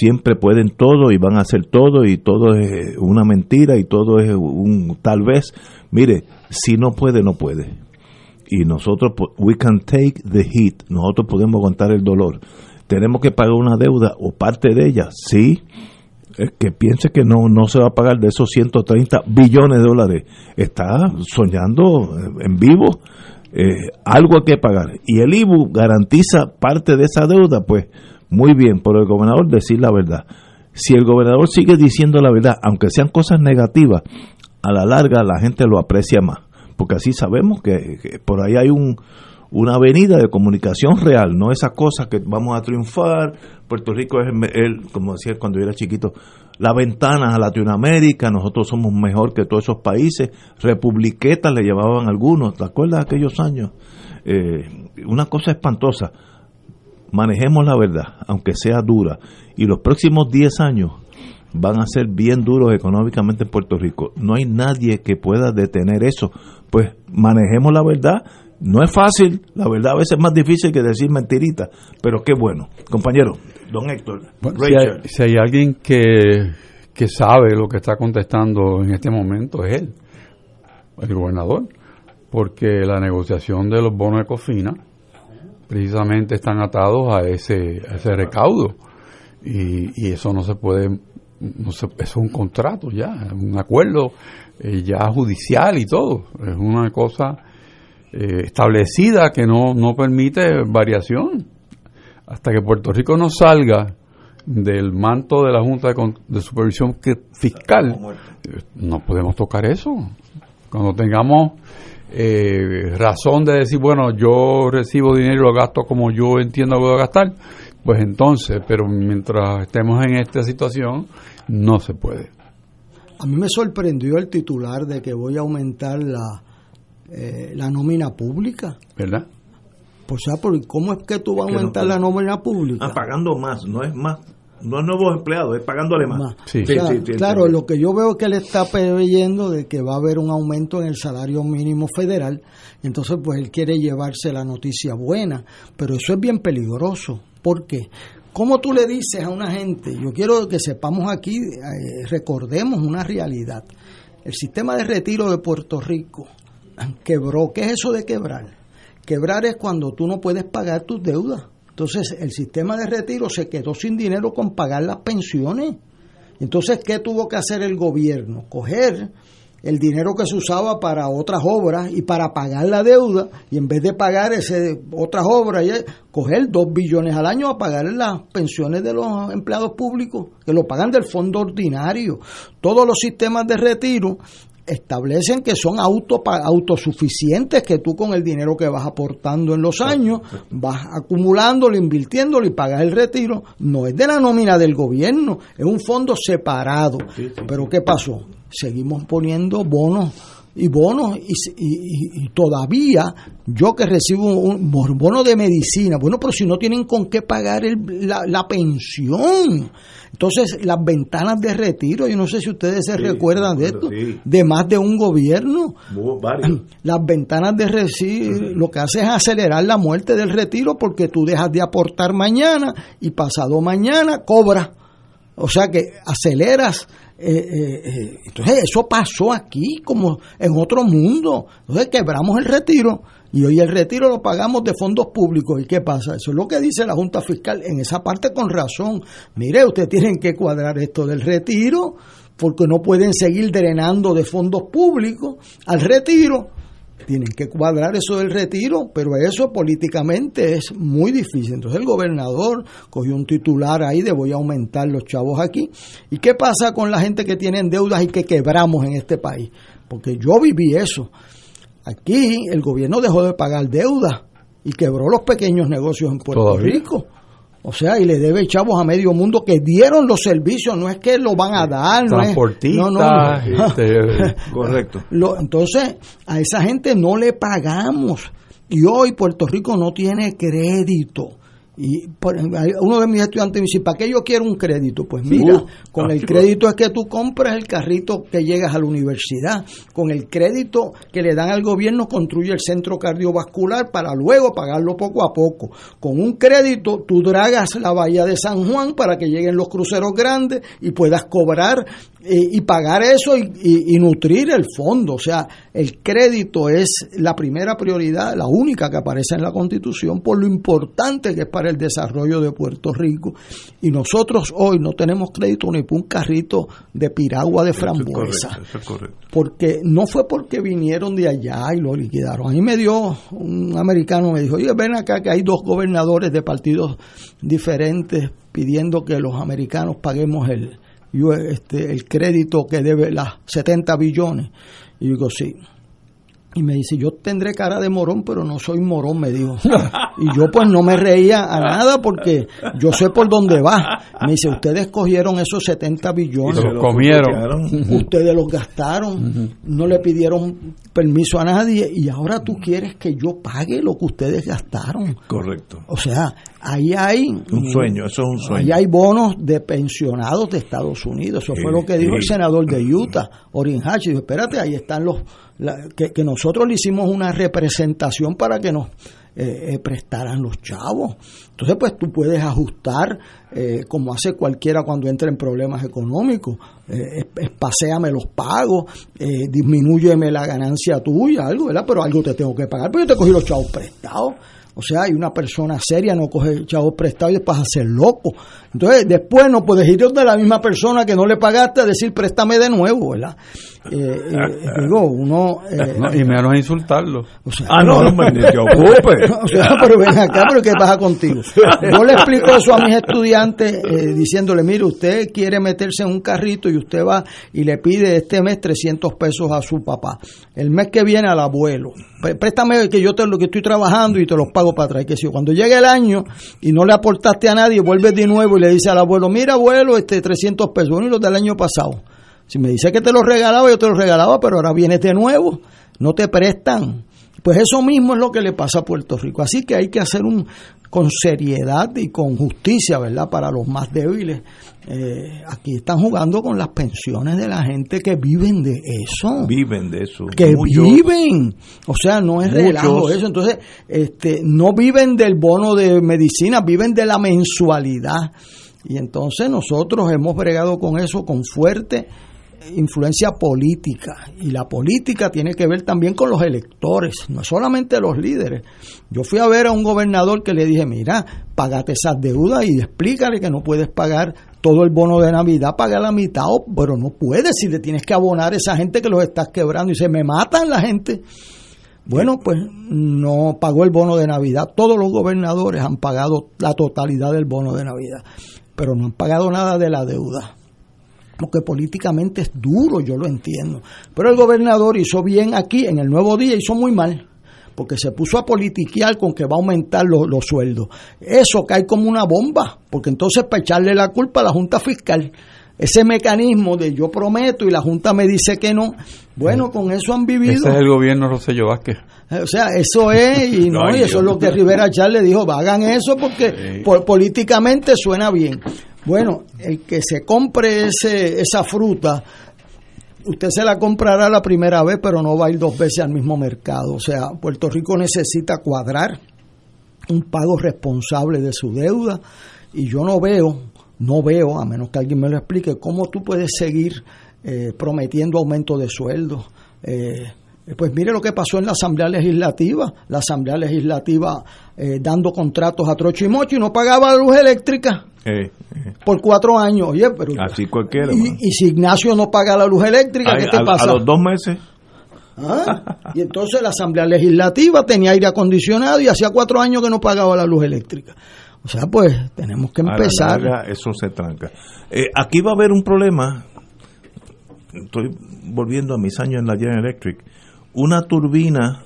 siempre pueden todo y van a hacer todo y todo es una mentira y todo es un tal vez. Mire, si no puede, no puede. Y nosotros, we can take the heat, nosotros podemos aguantar el dolor. Tenemos que pagar una deuda o parte de ella, sí. Que piense que no, no se va a pagar de esos 130 billones de dólares, está soñando eh, en vivo. Eh, algo hay que pagar. Y el IBU garantiza parte de esa deuda, pues muy bien, por el gobernador decir la verdad. Si el gobernador sigue diciendo la verdad, aunque sean cosas negativas, a la larga la gente lo aprecia más. Porque así sabemos que, por ahí hay un, una avenida de comunicación real, no esa cosa que vamos a triunfar. Puerto Rico es, el- como decía cuando yo era chiquito, la ventana a Latinoamérica, nosotros somos mejor que todos esos países. Republiquetas le llevaban algunos, ¿te acuerdas de aquellos años? Eh, una cosa espantosa. Manejemos la verdad, aunque sea dura. Y los próximos 10 años van a ser bien duros económicamente en Puerto Rico. No hay nadie que pueda detener eso. Pues manejemos la verdad. No es fácil, la verdad a veces es más difícil que decir mentiritas, pero qué bueno. Compañero, don Héctor, Bueno, si, Rachel. hay, si hay alguien que, que sabe lo que está contestando en este momento es él, el gobernador, porque la negociación de los bonos de cofina precisamente están atados a ese, a ese recaudo. Y, y eso no se puede, no se, eso es un contrato ya, un acuerdo eh, ya judicial y todo, es una cosa eh, establecida que no, no permite variación. Hasta que Puerto Rico no salga del manto de la Junta de, Supervisión Fiscal, eh, no podemos tocar eso. Cuando tengamos eh, razón de decir, bueno, yo recibo dinero y lo gasto como yo entiendo que voy a gastar, pues entonces, pero mientras estemos en esta situación, no se puede. A mí me sorprendió el titular de que voy a aumentar la, eh, la nómina pública. ¿Verdad? O sea, ¿por ¿cómo es que tú vas a no aumentar la nómina pública? Ah, pagando más, no es más, no es nuevos empleados, es pagándole más. Más. O sea, claro, lo que yo veo es que él está preveyendo de que va a haber un aumento en el salario mínimo federal, y entonces pues él quiere llevarse la noticia buena, pero eso es bien peligroso, ¿Por qué? ¿Cómo tú le dices a una gente? Yo quiero que sepamos aquí, eh, recordemos una realidad. El sistema de retiro de Puerto Rico quebró. ¿Qué es eso de quebrar? Quebrar es cuando tú no puedes pagar tus deudas. Entonces el sistema de retiro se quedó sin dinero con pagar las pensiones. Entonces, ¿qué tuvo que hacer el gobierno? Coger el dinero que se usaba para otras obras y para pagar la deuda, y en vez de pagar ese otras obras, coger dos billones al año a pagar las pensiones de los empleados públicos, que lo pagan del fondo ordinario. Todos los sistemas de retiro establecen que son auto, autosuficientes, que tú con el dinero que vas aportando en los años vas acumulándolo, invirtiéndolo y pagas el retiro. No es de la nómina del gobierno, es un fondo separado. Pero ¿qué pasó? Seguimos poniendo bonos y bonos y, todavía yo que recibo un bono de medicina, bueno, pero si no tienen con qué pagar la, la pensión entonces, las ventanas de retiro, yo no sé si ustedes se recuerdan de esto, de más de un gobierno. <clears throat> Las ventanas de retiro lo que hace es acelerar la muerte del retiro porque tú dejas de aportar mañana y pasado mañana cobras. O sea que aceleras. Eh, eh, eh, entonces, eso pasó aquí como en otro mundo. Entonces, quebramos el retiro y hoy el retiro lo pagamos de fondos públicos. ¿Y qué pasa? Eso es lo que dice la Junta Fiscal en esa parte con razón. Mire, ustedes tienen que cuadrar esto del retiro porque no pueden seguir drenando de fondos públicos al retiro. Tienen que cuadrar eso del retiro, pero eso políticamente es muy difícil. Entonces el gobernador cogió un titular ahí de voy a aumentar los chavos aquí. ¿Y qué pasa con la gente que tienen deudas y que quebramos en este país? Porque yo viví eso. Aquí el gobierno dejó de pagar deuda y quebró los pequeños negocios en Puerto Rico. O sea, y le debe chavos a medio mundo que dieron los servicios, no es que lo van a dar, no es, no, no, este, <laughs> correcto. entonces, a esa gente no le pagamos. Y hoy Puerto Rico no tiene crédito. Y uno de mis estudiantes me dice, ¿para qué yo quiero un crédito? Pues mira, uh, con el crédito es que tú compras el carrito que llegas a la universidad. Con el crédito que le dan al gobierno construye el centro cardiovascular para luego pagarlo poco a poco. Con un crédito tú dragas la bahía de San Juan para que lleguen los cruceros grandes y puedas cobrar eh, y pagar eso y nutrir el fondo. O sea, el crédito es la primera prioridad, la única que aparece en la Constitución por lo importante que es para el desarrollo de Puerto Rico. Y nosotros hoy no tenemos crédito ni por un carrito de piragua de frambuesa. Porque no fue porque vinieron de allá y lo liquidaron. A mí me dio un americano, me dijo, oye, ven acá que hay dos gobernadores de partidos diferentes pidiendo que los americanos paguemos el, este, el crédito que debe las 70 billones. Y digo, sí. Y me dice, yo tendré cara de morón, pero no soy morón, me dijo. <laughs> Y yo pues no me reía a nada porque yo sé por dónde va. Me dice, ustedes cogieron esos 70 billones. Y los comieron. <laughs> Ustedes los gastaron, no le pidieron permiso a nadie y ahora tú quieres que yo pague lo que ustedes gastaron. Correcto. O sea, ahí hay... Un sueño, eso es un sueño. Ahí hay bonos de pensionados de Estados Unidos. Eso fue lo que dijo el senador de Utah, Orrin Hatch. Dijo, espérate, ahí están los que, nosotros le hicimos una representación para que nos eh, eh, prestaran los chavos. Entonces, pues tú puedes ajustar, eh, como hace cualquiera cuando entra en problemas económicos, paséame los pagos, disminúyeme la ganancia tuya, algo, ¿verdad? Pero algo te tengo que pagar, pero yo te cogí los chavos prestados. O sea, hay una persona seria no coge chavos prestados y después hacer loco. Entonces, después no puedes ir de la misma persona que no le pagaste a decir préstame de nuevo, ¿verdad? Eh, eh, digo, uno... Eh, <laughs> y menos insultarlo. O sea, ah, no, no, me ocupe. <laughs> o sea, pero ven acá, pero ¿qué pasa contigo? <laughs> Yo le explico eso a mis estudiantes diciéndole, mire, usted quiere meterse en un carrito y usted va y le pide este mes 300 pesos a su papá. El mes que viene al abuelo. Préstame que yo te lo que estoy trabajando y te los pago para atrás. Que si cuando llegue el año y no le aportaste a nadie, vuelves de nuevo y le dice al abuelo, mira abuelo, este 300 pesos, bueno, y los del año pasado. Si me dice que te los regalaba, yo te los regalaba, pero ahora vienes de nuevo, no te prestan. Pues eso mismo es lo que le pasa a Puerto Rico. Así que hay que hacer un con seriedad y con justicia, ¿verdad? Para los más débiles. Eh, aquí están jugando con las pensiones de la gente que viven de eso. Viven de eso. Que Muchos. viven. O sea, no es relajo eso. Entonces, este, no viven del bono de medicina, viven de la mensualidad. Y entonces nosotros hemos bregado con eso con fuerte influencia política y la política tiene que ver también con los electores, no solamente los líderes. Yo fui a ver a un gobernador que le dije, mira, pagate esas deudas y explícale que no puedes pagar todo el bono de Navidad, paga la mitad, pero no puedes si le tienes que abonar a esa gente que los estás quebrando y se me matan la gente. Bueno, pues no pagó el bono de Navidad. Todos los gobernadores han pagado la totalidad del bono de Navidad, pero no han pagado nada de la deuda porque políticamente es duro, yo lo entiendo. Pero el gobernador hizo bien aquí, en el nuevo día hizo muy mal, porque se puso a politiquear con que va a aumentar los, los sueldos. Eso cae como una bomba, porque entonces para echarle la culpa a la Junta Fiscal, ese mecanismo de yo prometo y la Junta me dice que no, bueno, con eso han vivido. Ese es el gobierno Rosselló Vázquez. O sea, eso es, y <laughs> no, y eso es lo que Rivera Char le dijo, hagan eso porque po- políticamente suena bien. Bueno, el que se compre ese, esa fruta, usted se la comprará la primera vez, pero no va a ir dos veces al mismo mercado. O sea, Puerto Rico necesita cuadrar un pago responsable de su deuda y yo no veo, no veo, a menos que alguien me lo explique, cómo tú puedes seguir eh, prometiendo aumento de sueldos. Eh, pues mire lo que pasó en la Asamblea Legislativa, la Asamblea Legislativa eh, dando contratos a trocho y mocho y no pagaba la luz eléctrica Eh, eh, por cuatro años. Oye, pero así cualquiera. y, si Ignacio no paga la luz eléctrica, Ay, ¿qué te a, pasa? a los dos meses. ¿Ah? Y entonces la Asamblea Legislativa tenía aire acondicionado y hacía cuatro años que no pagaba la luz eléctrica. O sea, pues tenemos que la empezar. larga, eso se tranca. Eh, aquí va a haber un problema. Estoy volviendo a mis años en la General Electric. Una turbina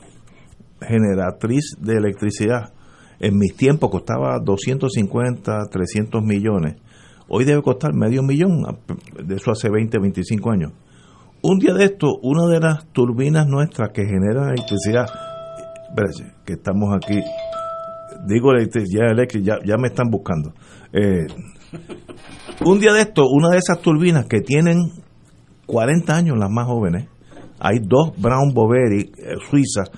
generatriz de electricidad en mis tiempos costaba 250, 300 millones. Hoy debe costar medio millón, de eso hace 20, 25 años. Un día de esto, una de las turbinas nuestras que generan electricidad, espérense, que estamos aquí, digo electricidad eléctrica, ya, ya me están buscando. Eh, un día de esto, una de esas turbinas que tienen 40 años, las más jóvenes, hay dos Brown Boveri eh, suizas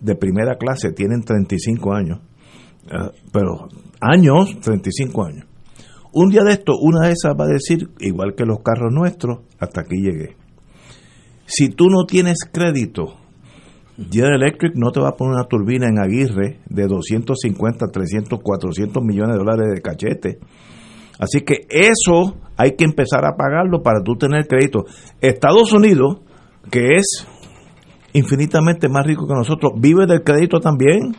de primera clase, tienen 35 años, eh, pero años, 35 años. Un día de esto, una de esas va a decir, igual que los carros nuestros, hasta aquí llegué. Si tú no tienes crédito, General Electric no te va a poner una turbina en Aguirre de 250, 300, 400 millones de dólares de cachete. Así que eso hay que empezar a pagarlo para tú tener crédito. Estados Unidos, que es infinitamente más rico que nosotros, vive del crédito también.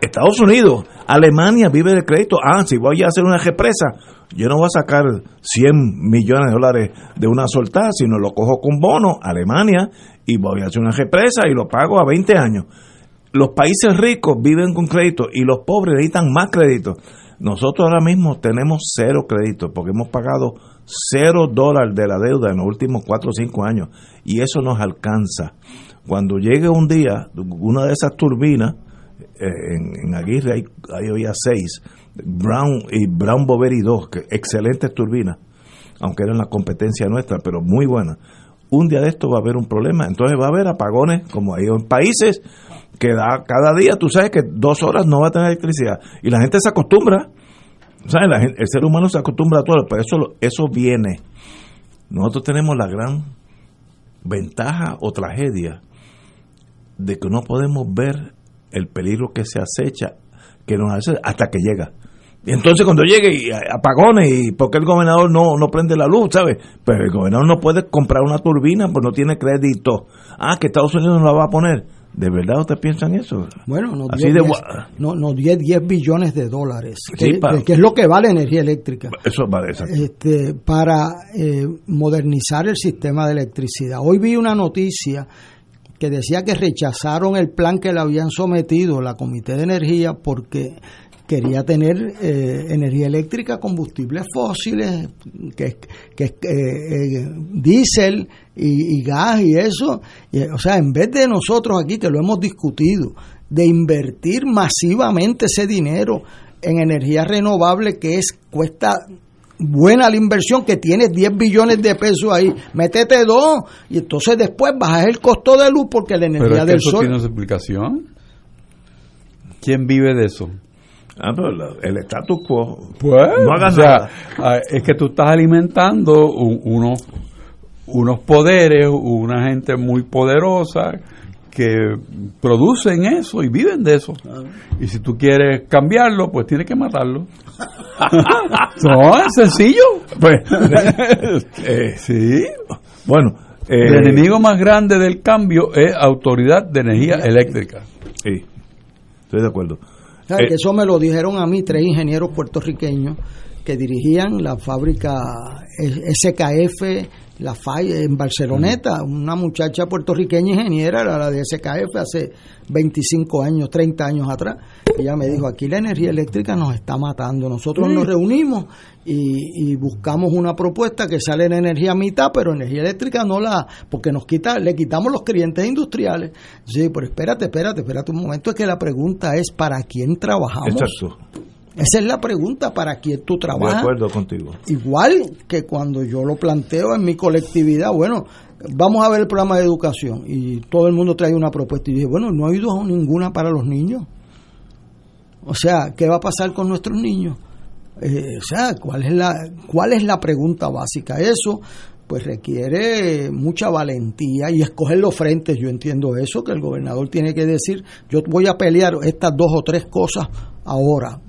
Estados Unidos, Alemania vive del crédito. Ah, si voy a hacer una represa, yo no voy a sacar 100 millones de dólares de una soltada, sino lo cojo con bono, Alemania, y voy a hacer una represa y lo pago a 20 años. Los países ricos viven con crédito y los pobres necesitan más crédito. Nosotros ahora mismo tenemos cero crédito porque hemos pagado cero dólares de la deuda en los últimos 4 o 5 años y eso nos alcanza. Cuando llegue un día, una de esas turbinas, eh, en, Aguirre hay, hay había seis, Brown y Brown Boveri 2, que excelentes turbinas, aunque eran la competencia nuestra, pero muy buenas. Un día de esto va a haber un problema, entonces va a haber apagones como hay en países que da, cada día tú sabes que dos horas no va a tener electricidad y la gente se acostumbra, ¿sabes? La gente- el ser humano se acostumbra a todo, pero eso, eso viene. Nosotros tenemos la gran ventaja o tragedia de que no podemos ver el peligro que se acecha, que nos hace hasta que llega. Y entonces cuando llegue y apagones y porque el gobernador no, no prende la luz, ¿sabes? Pero el gobernador no puede comprar una turbina pues no tiene crédito. Ah, que Estados Unidos no la va a poner. ¿De verdad ustedes piensan eso? Bueno, nos dio, de 10, gua- no, nos dio 10 billones de dólares, Sí, que, es lo que vale energía eléctrica. Eso vale, exacto. este, para eh, modernizar el sistema de electricidad. Hoy vi una noticia que decía que rechazaron el plan que le habían sometido la Comité de Energía porque quería tener eh, energía eléctrica, combustibles fósiles, que, que eh, eh, diésel y, y gas y eso. Y, o sea, en vez de nosotros aquí, que lo hemos discutido, de invertir masivamente ese dinero en energía renovable que es cuesta buena la inversión que tienes 10 billones de pesos ahí, métete dos y entonces después bajas el costo de luz porque la energía Pero es que del eso sol tiene su explicación. ¿Quién vive de eso? Ah, pero la- el status quo. Pues, no hagas o sea, nada. ah, es que tú estás alimentando un- unos, unos poderes, una gente muy poderosa que producen eso y viven de eso. Y si tú quieres cambiarlo, pues tienes que matarlo. <laughs> no, es sencillo. Pues, <laughs> Eh, sí. Bueno, eh, El enemigo más grande del cambio es Autoridad de Energía Eléctrica. Sí, estoy de acuerdo. ¿Sabes Eh, que eso me lo dijeron a mí tres ingenieros puertorriqueños que dirigían la fábrica SKF, la FAI en Barceloneta. Una muchacha puertorriqueña ingeniera, era la de SKF hace 25 años, 30 años atrás. Ella me dijo, aquí la energía eléctrica nos está matando. Nosotros nos reunimos y, y buscamos una propuesta que sale en energía a mitad, pero energía eléctrica no la, porque nos quita, le quitamos los clientes industriales. Sí, pero espérate, espérate, espérate un momento, es que la pregunta es ¿para quién trabajamos? Exacto. Esa es la pregunta, ¿para quién tú De trabajas? acuerdo contigo. Igual que cuando yo lo planteo en mi colectividad, bueno, vamos a ver el programa de educación y todo el mundo trae una propuesta y dije, bueno, no ha habido ninguna para los niños. O sea, ¿qué va a pasar con nuestros niños? Eh, o sea, ¿cuál es la cuál es la pregunta básica? Eso pues requiere mucha valentía y escoger los frentes. Yo entiendo eso que el gobernador tiene que decir, yo voy a pelear estas dos o tres cosas ahora.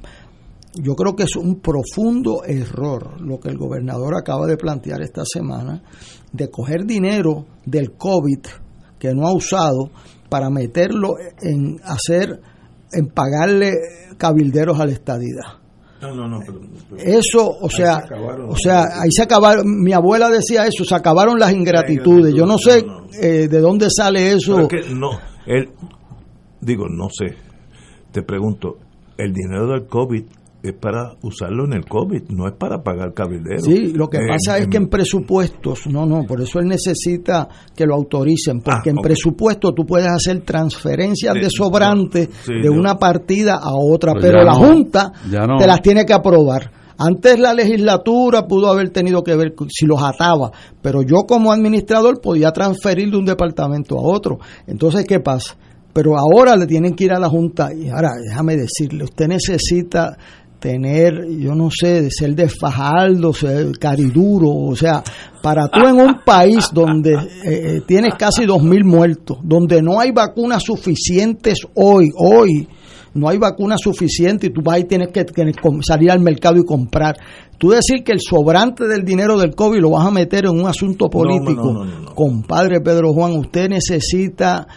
Yo creo que es un profundo error lo que el gobernador acaba de plantear esta semana, de coger dinero del COVID que no ha usado para meterlo en hacer, en pagarle cabilderos a la estadidad. No, no, no. Pero, Eso, o sea, se acabaron. o sea, ahí se acabaron. Mi abuela decía eso, se acabaron las ingratitudes. Yo no sé eh, de dónde sale eso. Es que no, él, digo, no sé. Te pregunto, el dinero del COVID es para usarlo en el COVID, no es para pagar cabildero. Sí, lo que Eh, pasa es en- que en presupuestos, no, no, por eso él necesita que lo autoricen, porque Ah, en presupuesto tú puedes hacer transferencias de sobrantes sí, de yo- una partida a otra, Pues pero ya la no, Junta ya no. te las tiene que aprobar. Antes la legislatura pudo haber tenido que ver si los ataba, pero yo como administrador podía transferir de un departamento a otro. Entonces, ¿qué pasa? Pero ahora le tienen que ir a la Junta. Y ahora, déjame decirle, usted necesita tener, yo no sé, de ser de Fajardo, ser cariduro, o sea, para tú en un país donde eh, eh, tienes casi dos mil muertos, donde no hay vacunas suficientes hoy, hoy, no hay vacunas suficientes y tú vas y tienes que, salir al mercado y comprar. Tú decir que el sobrante del dinero del COVID lo vas a meter en un asunto político, no, no, no, no. compadre Pedro Juan, usted necesita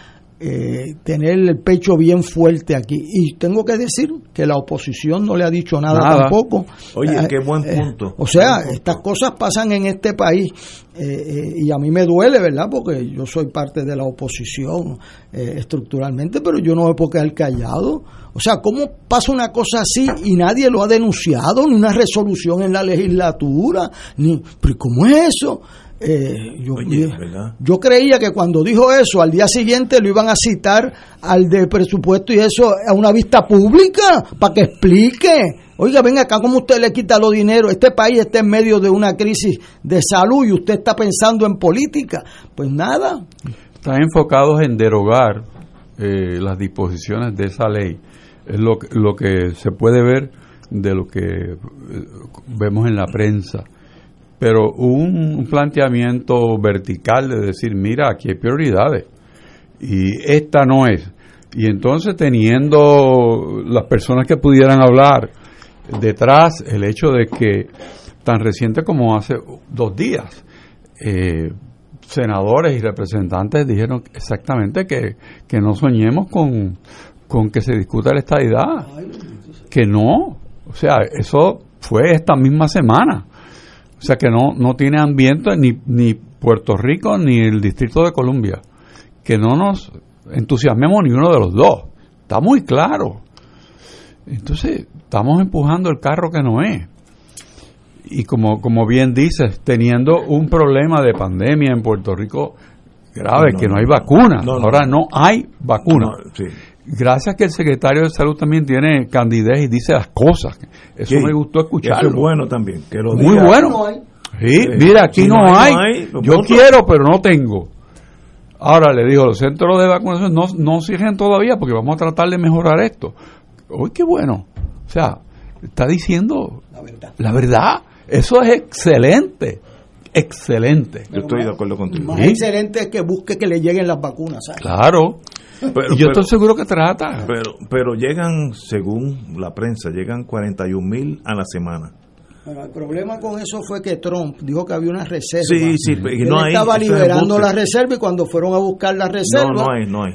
eh, tener el pecho bien fuerte aquí. Y tengo que decir que la oposición no le ha dicho nada, Nada. tampoco. Oye, Eh, qué buen eh, punto. o sea, estas cosas pasan en este país eh, eh, y a mí me duele, ¿verdad? Porque yo soy parte de la oposición eh, estructuralmente, pero yo no me puedo quedar callado. O sea, ¿cómo pasa una cosa así y nadie lo ha denunciado? Ni una resolución en la legislatura, ni... ¿Pero cómo es eso? Eh, yo, Oye, yo- ¿verdad? yo creía que cuando dijo eso, al día siguiente lo iban a citar al de presupuesto y eso a una vista pública para que explique. Oiga, venga acá, ¿cómo usted le quita los dinero? Este país está en medio de una crisis de salud y usted está pensando en política. Pues nada. Están enfocados en derogar eh, las disposiciones de esa ley. Es lo, que- lo que se puede ver de lo que eh, vemos en la prensa. Pero un, planteamiento vertical de decir, mira, aquí hay prioridades y esta no es. Y entonces teniendo las personas que pudieran hablar detrás el hecho de que tan reciente como hace dos días, eh, senadores y representantes dijeron exactamente que, que no soñemos con, con que se discuta la estadidad, que no, o sea, eso fue esta misma semana, o sea que no, no tiene ambiente ni, ni Puerto Rico ni el Distrito de Columbia, que no nos entusiasmemos ni uno de los dos, está muy claro. Entonces, estamos empujando el carro que no es. Y como, como bien dices, teniendo un problema de pandemia en Puerto Rico grave, No, que no no, hay no. vacuna. No. Ahora no hay vacuna. Sí. Gracias que el secretario de salud también tiene candidez y dice las cosas. Eso Sí, me gustó escucharlo. Eso es bueno también. Que lo Muy diga. bueno. Sí, mira, aquí Si no, no hay, hay. no hay, lo Yo quiero, pero no tengo. Ahora le digo, los centros de vacunación no, no siguen todavía porque vamos a tratar de mejorar esto. Uy, qué bueno. O sea, está diciendo la verdad. Eso es excelente. Excelente. Yo estoy de acuerdo contigo. Más excelente es que busque que le lleguen las vacunas. ¿sabes? Claro. Pero- y yo estoy seguro que trata. Pero, pero llegan, según la prensa, llegan 41 mil a la semana. Bueno, el problema con eso fue que Trump dijo que había una reserva. Sí, sí, y Él no hay- estaba es liberando la reserva y cuando fueron a buscar la reserva. No, no hay, no hay.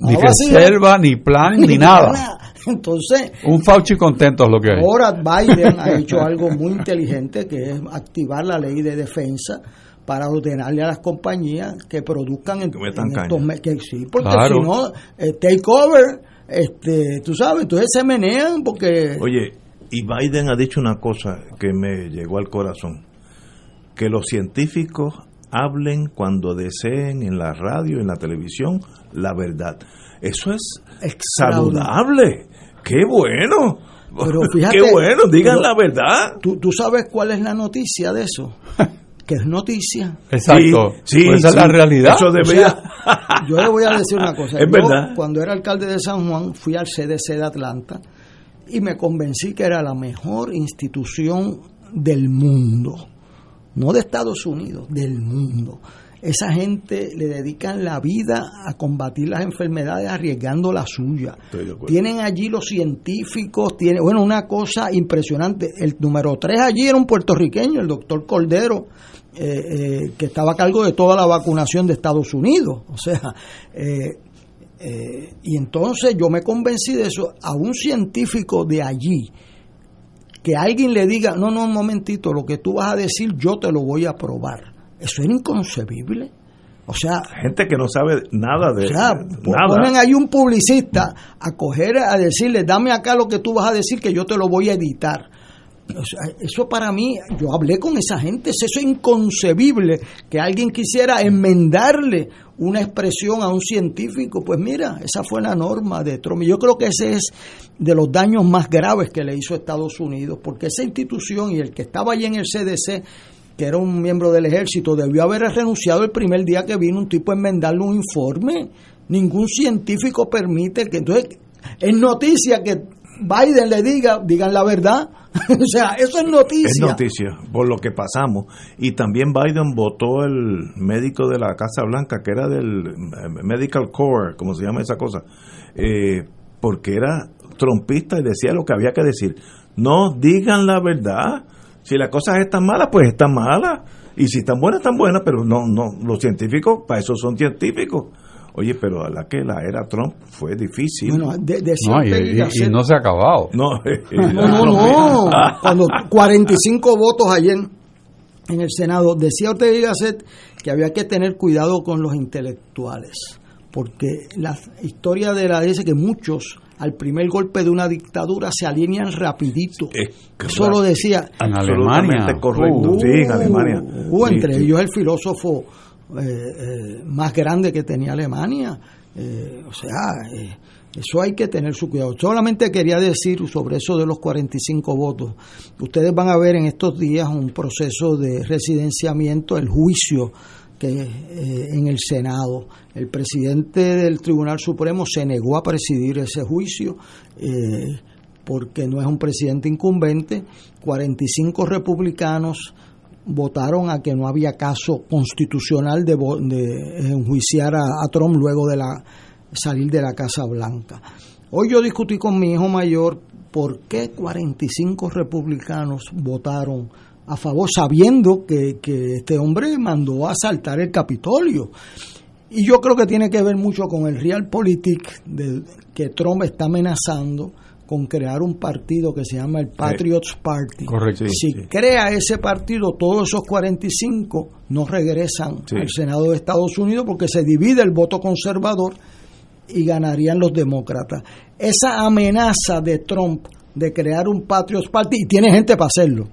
Ni reserva, ni plan, ni <laughs> nada. <laughs> Entonces, Un Fauci contento es lo que hay. ahora <laughs> Biden ha hecho algo muy inteligente que es activar la ley de defensa para ordenarle a las compañías que produzcan en, metan en caña. estos meses. Que sí, porque Claro. si no, eh, take over, este, tú sabes, entonces se menean porque... Oye, y Biden ha dicho una cosa que me llegó al corazón, que los científicos hablen cuando deseen en la radio, en la televisión, la verdad. Eso es saludable. ¡Qué bueno! Pero <laughs> fíjate, ¡Qué bueno! Digan pero la verdad. ¿tú, tú sabes cuál es la noticia de eso? <laughs> que es noticia. Exacto. Sí, sí, Pues esa es la realidad. Eso O debería... sea, yo le voy a decir una cosa. <laughs> Es Yo, verdad. Cuando era alcalde de San Juan, fui al CDC de Atlanta y me convencí que era la mejor institución del mundo. No de Estados Unidos, del mundo. Esa gente le dedican la vida a combatir las enfermedades arriesgando la suya. Tienen allí los científicos, tiene, bueno, una cosa impresionante. El número tres allí era un puertorriqueño, el doctor Cordero, eh, eh, que estaba a cargo de toda la vacunación de Estados Unidos. O sea, eh, eh, y entonces yo me convencí de eso a un científico de allí, que alguien le diga, no, no, un momentito, lo que tú vas a decir yo te lo voy a probar. Eso era inconcebible. O sea, Gente que no sabe nada de o sea, nada. ponen ahí un publicista a coger a decirle, dame acá lo que tú vas a decir que yo te lo voy a editar. O sea, eso para mí, yo hablé con esa gente, eso es inconcebible que alguien quisiera enmendarle una expresión a un científico. Pues mira, esa fue la norma de Trump. Y yo creo que ese es de los daños más graves que le hizo Estados Unidos, porque esa institución y el que estaba allí en el CDC, que era un miembro del ejército, debió haber renunciado el primer día que vino un tipo a enmendarle un informe. Ningún científico permite que... Entonces, es noticia que Biden le diga, digan la verdad. <laughs> o sea, eso es noticia. Es noticia, por lo que pasamos. Y también Biden votó el médico de la Casa Blanca, que era del eh, Medical Corps, como se llama esa cosa, eh, porque era trompista y decía lo que había que decir. No digan la verdad. Si las cosas están malas, pues están malas. Y si están buenas, están buenas, pero no, no, los científicos, para eso son científicos. Oye, pero a la que la era Trump fue difícil. Bueno, de- decía No, y, no se ha acabado. No, <laughs> No, no, no. <laughs> Cuando 45 votos ayer en el Senado, decía Ortega y Gasset que había que tener cuidado con los intelectuales, porque la historia de la dice que muchos al primer golpe de una dictadura se alinean rapidito. Eso lo decía. En Alemania. correcto. Uh, sí, en Alemania. uh, Sí, entre sí. ellos el filósofo eh, eh, más grande que tenía Alemania. Eh, o sea, eh, eso hay que tener su cuidado. Solamente quería decir sobre eso de los 45 votos. Ustedes van a ver en estos días un proceso de residenciamiento, el juicio que eh, en el Senado. El presidente del Tribunal Supremo se negó a presidir ese juicio. eh, porque no es un presidente incumbente, 45 republicanos votaron a que no había caso constitucional de, de enjuiciar a, a Trump luego de la salir de la Casa Blanca. Hoy yo discutí con mi hijo mayor por qué 45 republicanos votaron a favor, sabiendo que, que este hombre mandó a asaltar el Capitolio. Y yo creo que tiene que ver mucho con el realpolitik del que Trump está amenazando con crear un partido que se llama el Patriots Party. Correcto. Si Sí, crea ese partido, todos esos 45 no regresan Sí. al Senado de Estados Unidos porque se divide el voto conservador y ganarían los demócratas. Esa amenaza de Trump de crear un Patriots Party, y tiene gente para hacerlo,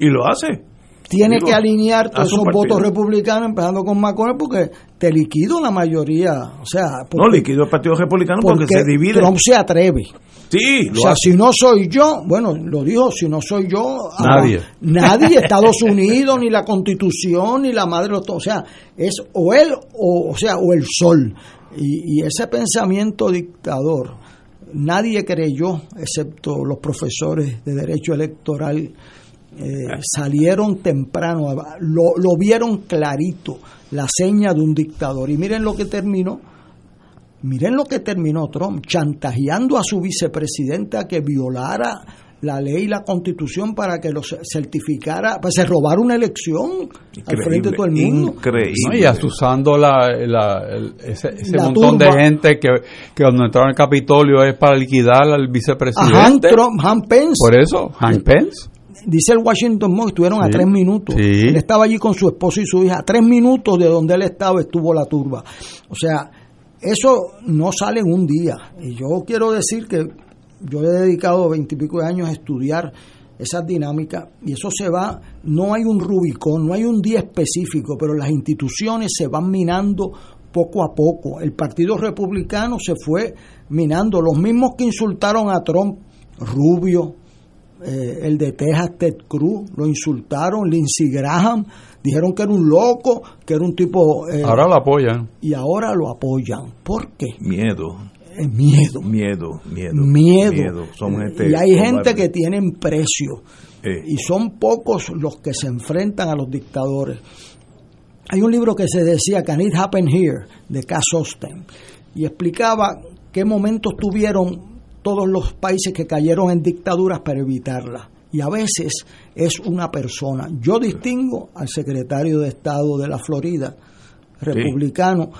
Y lo hace. tiene Digo, que alinear todos esos partido. votos republicanos, empezando con McConnell, porque te liquido la mayoría. O sea, no, liquido el Partido Republicano porque, se divide. Trump se atreve. Sí, o sea, si no soy yo, bueno, lo dijo, si no soy yo, nadie. nadie, <laughs> Estados Unidos, ni la Constitución, ni la madre, o sea, es o él, o, o sea, o el sol. Y, y ese pensamiento dictador, nadie creyó, excepto los profesores de derecho electoral, eh, salieron temprano, lo, lo vieron clarito, la seña de un dictador. Y miren lo que terminó, miren lo que terminó Trump, chantajeando a su vicepresidenta que violara la ley y la constitución para que lo certificara, pues se robara una elección al frente de todo el mundo. Increíble. y asusando la, la, ese, ese montón de gente que, que cuando entraron al Capitolio es para liquidar al vicepresidente. A Han, Trump, Han Pence. Por eso, Han Pence dice el Washington Post, estuvieron a tres minutos. Sí. Él estaba allí con su esposo y su hija. A tres minutos de donde él estaba estuvo la turba. O sea, eso no sale en un día. Y yo quiero decir que yo he dedicado veintipico de años a estudiar esas dinámicas y eso se va, no hay un Rubicón, no hay un día específico, pero las instituciones se van minando poco a poco. El Partido Republicano se fue minando, los mismos que insultaron a Trump, Rubio, eh, el de Texas, Ted Cruz, lo insultaron, Lindsey Graham, dijeron que era un loco, que era un tipo... Eh, ahora lo apoyan. Y ahora lo apoyan. ¿Por qué? Miedo. Eh, miedo. Miedo, miedo. Miedo. Son gente y hay gente que tienen precio. Eh. Y son pocos los que se enfrentan a los dictadores. Hay un libro que se decía Can It Happen Here, de Cass Osten, y explicaba qué momentos tuvieron todos los países que cayeron en dictaduras para evitarla. Y a veces es una persona. Yo distingo al secretario de Estado de la Florida, republicano,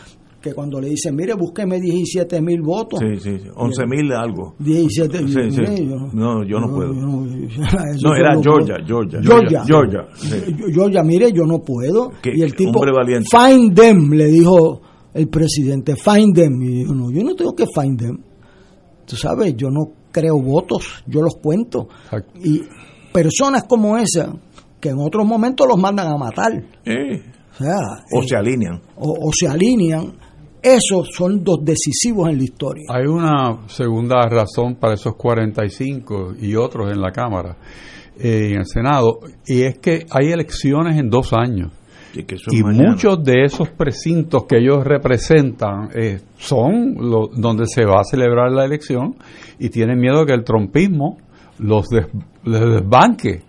que cuando le dicen, mire, búsqueme 17 mil votos. Sí, sí, sí. 11 mil algo. 17 Sí, sí. yo No, yo no puedo. no- <laughs> era Georgia. Georgia. Georgia. Georgia. Georgia, mire, yo no puedo. Y el tipo, find them, le dijo el presidente, find them. Y yo no, yo no tengo que find them. Tú sabes, yo no creo votos, yo los cuento. Y personas como esa, que en otros momentos los mandan a matar. Eh, O sea, O eh, se alinean. o, o se alinean. Esos son dos decisivos en la historia. Hay una segunda razón para esos 45 y otros en la Cámara, eh, en el Senado, y es que hay elecciones en dos años. Y, que muchos de esos precintos que ellos representan eh, son lo- donde se va a celebrar la elección y tienen miedo que el trompismo los, des- les desbanque.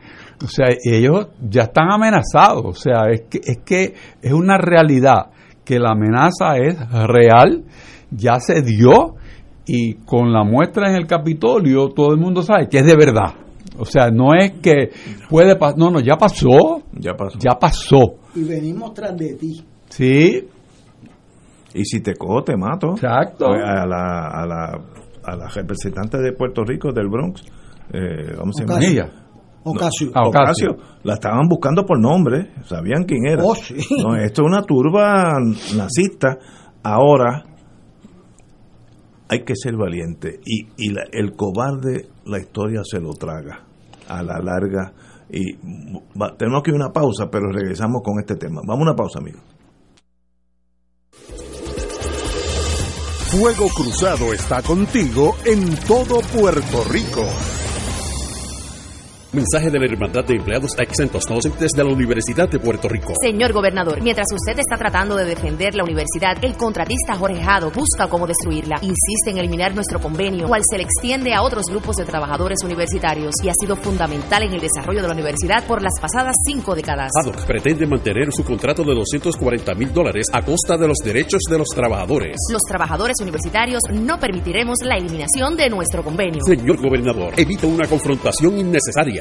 O sea, ellos ya están amenazados. O sea, es que, es que es una realidad que la amenaza es real, ya se dio y con la muestra en el Capitolio todo el mundo sabe que es de verdad. O sea, no es que puede pasar, no, no, ya pasó, Ya pasó. ya pasó. Y venimos tras de ti. Sí, Y si te cojo, te mato. Exacto. A la, a la, a la representante de Puerto Rico, del Bronx, eh, ¿cómo se llama? Ocasio. ella? Ocasio. No, Ocasio. La estaban buscando por nombre, sabían quién era. Oh, sí. No, esto es una turba nazista. Ahora hay que ser valiente. Y, y la- el cobarde, la historia se lo traga a la larga. Y tenemos que ir a una pausa, pero regresamos con este tema. Vamos a una pausa, amigos. Fuego Cruzado está contigo en todo Puerto Rico. Mensaje de la Hermandad de Empleados Exentos Docentes de la Universidad de Puerto Rico. Señor gobernador, mientras usted está tratando de defender la universidad, el contratista Jorge Jado busca cómo destruirla. Insiste en eliminar nuestro convenio, cual se le extiende a otros grupos de trabajadores universitarios y ha sido fundamental en el desarrollo de la universidad por las pasadas cinco décadas. Haddock pretende mantener su contrato de 240 mil dólares a costa de los derechos de los trabajadores. Los trabajadores universitarios no permitiremos la eliminación de nuestro convenio. Señor gobernador, evita una confrontación innecesaria.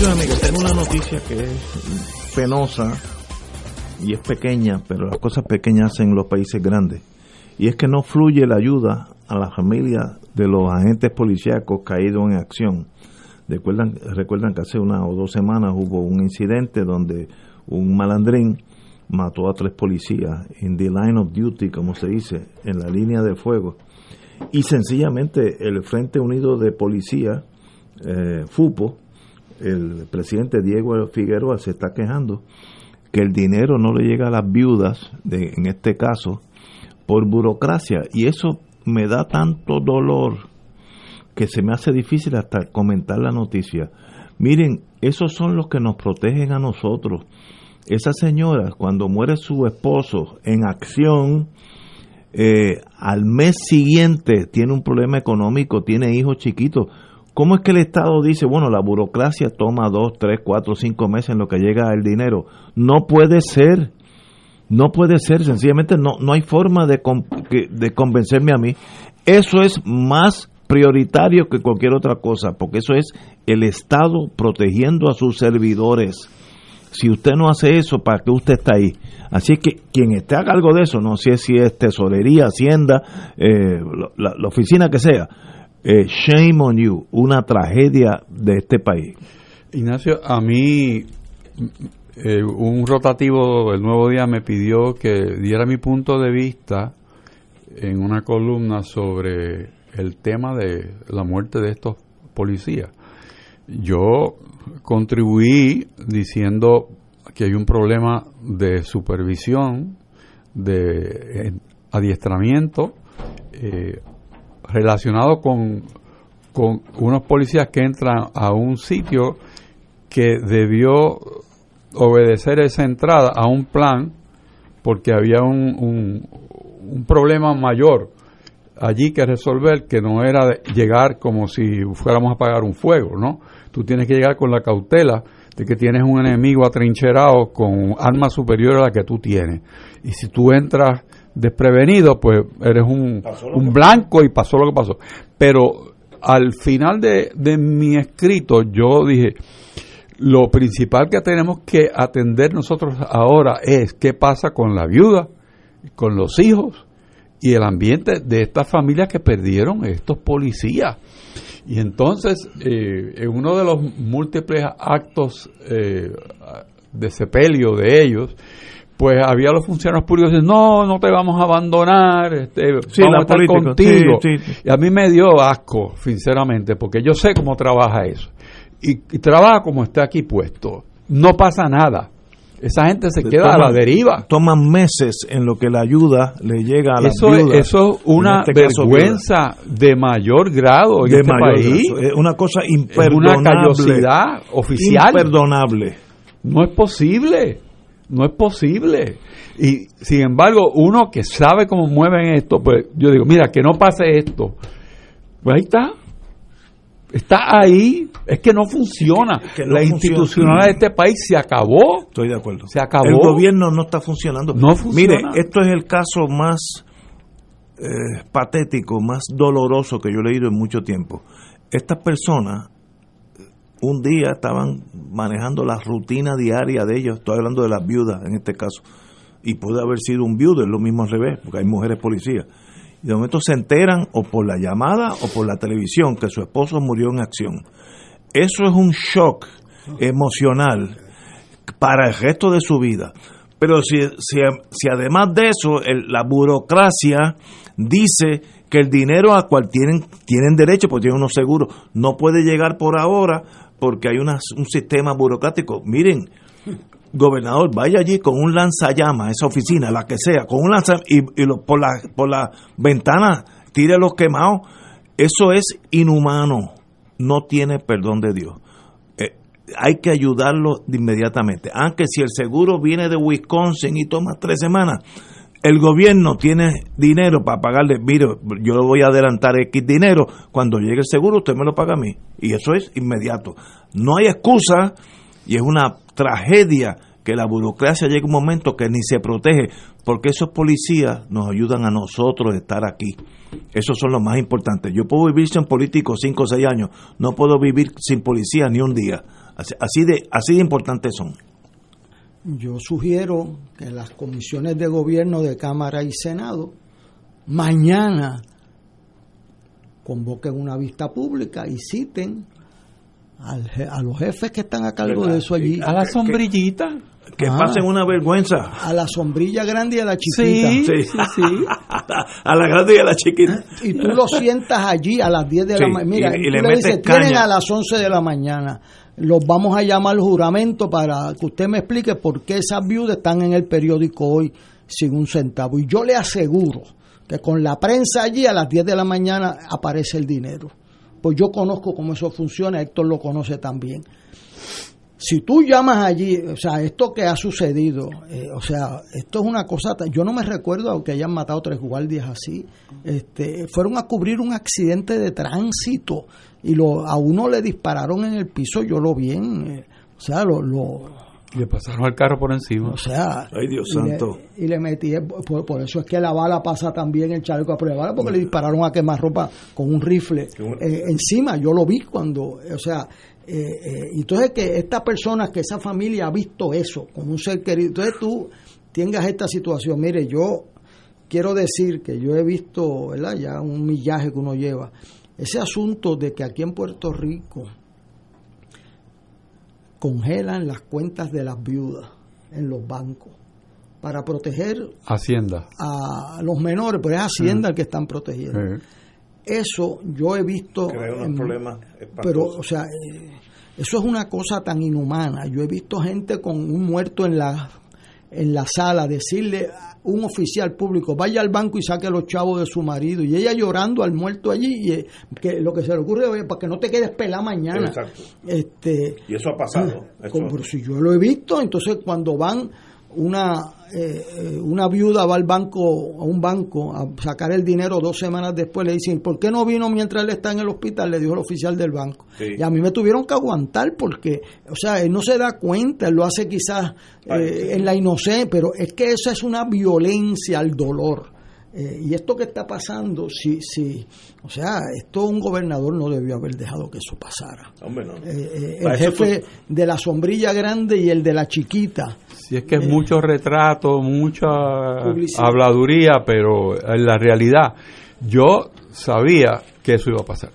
Tengo una noticia que es penosa y es pequeña, pero las cosas pequeñas hacen los países grandes. Y es que no fluye la ayuda a la familia de los agentes policíacos caídos en acción. Recuerdan, recuerdan que hace una o dos semanas hubo un incidente donde un malandrín mató a tres policías in the line of duty, como se dice, en la línea de fuego. Y sencillamente el Frente Unido de Policía, eh, FUPO, el presidente Diego Figueroa se está quejando que el dinero no le llega a las viudas, de, en este caso, por burocracia. Y eso me da tanto dolor que se me hace difícil hasta comentar la noticia. Miren, esos son los que nos protegen a nosotros. Esa señora, cuando muere su esposo en acción, eh, al mes siguiente tiene un problema económico, tiene hijos chiquitos. ¿Cómo es que el Estado dice, bueno, la burocracia toma dos, tres, cuatro, cinco meses en lo que llega el dinero? No puede ser. No puede ser, sencillamente no, no hay forma de, de convencerme a mí. Eso es más prioritario que cualquier otra cosa, porque eso es el Estado protegiendo a sus servidores. Si usted no hace eso, ¿para qué usted está ahí? Así que quien esté a cargo de eso, no sé si es tesorería, hacienda, eh, la, la, oficina que sea, eh, shame on you, una tragedia de este país. Ignacio, a mí eh, un rotativo el nuevo día me pidió que diera mi punto de vista en una columna sobre el tema de la muerte de estos policías. Yo contribuí diciendo que hay un problema de supervisión, de adiestramiento, eh, relacionado con, con unos policías que entran a un sitio que debió obedecer esa entrada a un plan porque había un, un, problema mayor allí que resolver que no era llegar como si fuéramos a apagar un fuego, ¿no? Tú tienes que llegar con la cautela de que tienes un enemigo atrincherado con armas superiores a la que tú tienes. Y si tú entras desprevenido, pues eres un, un blanco y pasó lo que pasó. Pero al final de, de mi escrito yo dije, lo principal que tenemos que atender nosotros ahora es qué pasa con la viuda, con los hijos y el ambiente de estas familias que perdieron estos policías. Y entonces, eh, en uno de los múltiples actos eh, de sepelio de ellos, pues había los funcionarios públicos diciendo, no, no te vamos a abandonar, este, vamos a estar contigo. Y a mí me dio asco, sinceramente, porque yo sé cómo trabaja eso. Y, y trabaja como está aquí puesto. No pasa nada esa gente se queda a la deriva. Toman meses en lo que la ayuda le llega a la eso Es, eso es una este vergüenza de mayor grado en este país. Es una cosa imperdonable. Es una callosidad oficial. Imperdonable. No es posible. No es posible. Y sin embargo, uno que sabe cómo mueven esto, pues yo digo, mira, que no pase esto. Pues ahí está. Está ahí, es que no funciona. la institucionalidad de este país se acabó. Estoy de acuerdo. Se acabó. El gobierno no está funcionando. No Mire, esto es el caso más eh, patético, más doloroso que yo he leído en mucho tiempo. Estas personas un día estaban manejando la rutina diaria de ellos, estoy hablando de las viudas en este caso, y puede haber sido un viudo, es lo mismo al revés, porque hay mujeres policías. Y de momento se enteran o por la llamada o por la televisión que su esposo murió en acción. Eso es un shock emocional para el resto de su vida. Pero si, si, si además de eso la burocracia dice que el dinero a cual tienen, tienen derecho, porque tienen unos seguros, no puede llegar por ahora porque hay un sistema burocrático. Miren, gobernador, vaya allí con un lanzallamas esa oficina, la que sea, con un lanzallamas y, por, la, por ventana tire los quemados. Eso es inhumano, no tiene perdón de Dios. Eh, hay que ayudarlo inmediatamente. Aunque si el seguro viene de Wisconsin y toma tres semanas, el gobierno tiene dinero para pagarle, mire, yo le voy a adelantar X dinero, cuando llegue el seguro usted me lo paga a mí. Y eso es inmediato. No hay excusa y es una tragedia que la burocracia llegue un momento que ni se protege, porque esos policías nos ayudan a nosotros a estar aquí. Esos son los más importantes. Yo puedo vivir sin políticos cinco o seis años, no puedo vivir sin policía ni un día. Así de, así de importantes son yo sugiero que las comisiones de gobierno de Cámara y Senado mañana convoquen una vista pública y citen a los jefes que están a cargo de eso allí. A la sombrillita. Que, ah. pasen una vergüenza. A la sombrilla grande y a la chiquita. Sí, sí, sí. <laughs> a la grande y a la chiquita. Y tú lo sientas allí a las 10 de la mañana. Mira, y, le, dices, tienen a las 11 de la mañana los vamos a llamar juramento para que usted me explique por qué esas viudas están en el periódico hoy sin un centavo. Y yo le aseguro que con la prensa allí a las 10 de la mañana aparece el dinero. Pues yo conozco cómo eso funciona, Héctor lo conoce también. Si tú llamas allí, o sea, esto que ha sucedido, eh, o sea, esto es una cosa, yo no me recuerdo que hayan matado tres guardias así, este, fueron a cubrir un accidente de tránsito y lo, a uno le dispararon en el piso, yo lo vi en, eh, o sea, lo, le pasaron el carro por encima. O sea, ay Dios santo. y le metí, por, eso es que la bala pasa también el chaleco a prueba porque le dispararon a quemar ropa con un rifle eh, encima. Yo lo vi cuando, o sea, eh, entonces que esta persona, que esa familia ha visto eso como un ser querido, entonces tú tengas esta situación. Mire, yo quiero decir que yo he visto, ¿verdad? Ya un millaje que uno lleva ese asunto de que aquí en Puerto Rico congelan las cuentas de las viudas en los bancos para proteger Hacienda. a los menores, pero es Hacienda el que están protegiendo. Eso yo he visto... pero, o sea, eh, eso es una cosa tan inhumana. Yo he visto gente con un muerto en la en la sala decirle un oficial público vaya al banco y saque a los chavos de su marido y ella llorando al muerto allí y eh, que lo que se le ocurre es para que no te quedes pelada mañana. Este y eso ha pasado pero si yo lo he visto entonces cuando van una, eh, eh, una viuda va al banco, a un banco, a sacar el dinero dos semanas después, le dicen, ¿por qué no vino mientras él está en el hospital? Le dijo el oficial del banco. Y a mí me tuvieron que aguantar porque, o sea, él no se da cuenta, él lo hace quizás eh, en la inocencia, pero es que esa es una violencia al dolor. y esto que está pasando, sí, sí, o sea, esto un gobernador no debió haber dejado que eso pasara. el jefe de la sombrilla grande y el de la chiquita si es que es mucho retrato, mucha habladuría, pero en la realidad yo sabía que eso iba a pasar.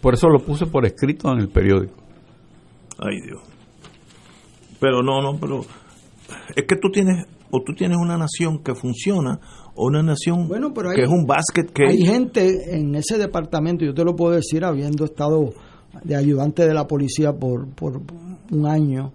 Por eso lo puse por escrito en el periódico. Ay Dios. Pero no, no, pero es que tú tienes o tú tienes una nación que funciona o una nación que es un basket que hay gente en ese departamento, yo te lo puedo decir habiendo estado de ayudante de la policía por, por un año,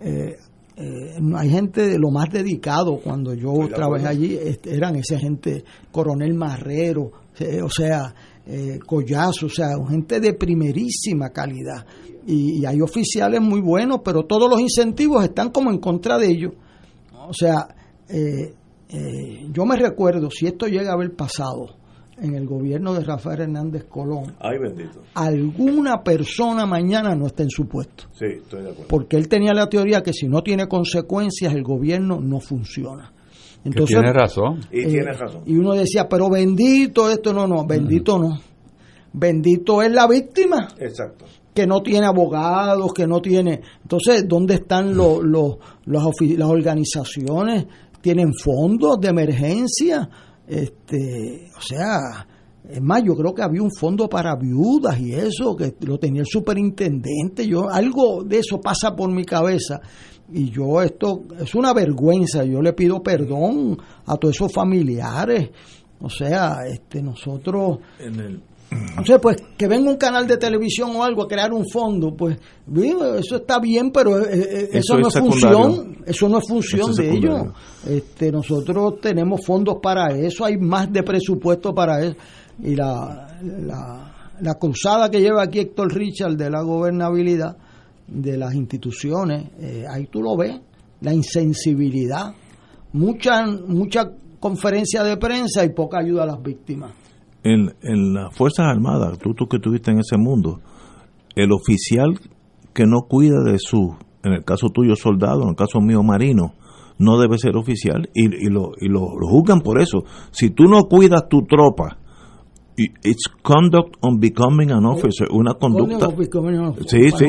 eh, eh, hay gente de lo más dedicado cuando yo trabajé allí este, eran esa gente coronel marrero eh, o sea eh, collazo o sea gente de primerísima calidad. Y, hay oficiales muy buenos pero todos los incentivos están como en contra de ellos. O sea yo me recuerdo si esto llega a haber pasado en el gobierno de Rafael Hernández Colón, Ay, bendito. alguna persona mañana no está en su puesto. Sí, estoy de acuerdo. Porque él tenía la teoría que si no tiene consecuencias el gobierno no funciona. Entonces, tiene razón. Y eh, tiene razón. Y uno decía, pero bendito esto, no, no, bendito no. Bendito es la víctima Exacto. que no tiene abogados, que no tiene... Entonces, ¿dónde están los, los, los las organizaciones? ¿Tienen fondos de emergencia? Este, o sea, es más, yo creo que había un fondo para viudas y eso, que lo tenía el superintendente. Yo, algo de eso pasa por mi cabeza. Y yo esto es una vergüenza. Yo le pido perdón a todos esos familiares. O sea, este, nosotros En el, o sea, pues que venga un canal de televisión o algo a crear un fondo, pues eso está bien, pero eh, eh, eso, Eso no es función, eso no es función es de ellos. Este, nosotros tenemos fondos para eso, hay más de presupuesto para eso. Y la, la, la cruzada que lleva aquí Héctor Richard de la gobernabilidad de las instituciones, eh, ahí tú lo ves, la insensibilidad, mucha, mucha conferencia de prensa y poca ayuda a las víctimas. En, en las Fuerzas Armadas, tú, tú que estuviste en ese mundo, el oficial que no cuida de su, en el caso tuyo soldado, en el caso mío marino, no debe ser oficial y, y lo, y lo, lo juzgan por eso. Si tú no cuidas tu tropa, it's conduct on becoming an officer, una conducta... Sí, sí,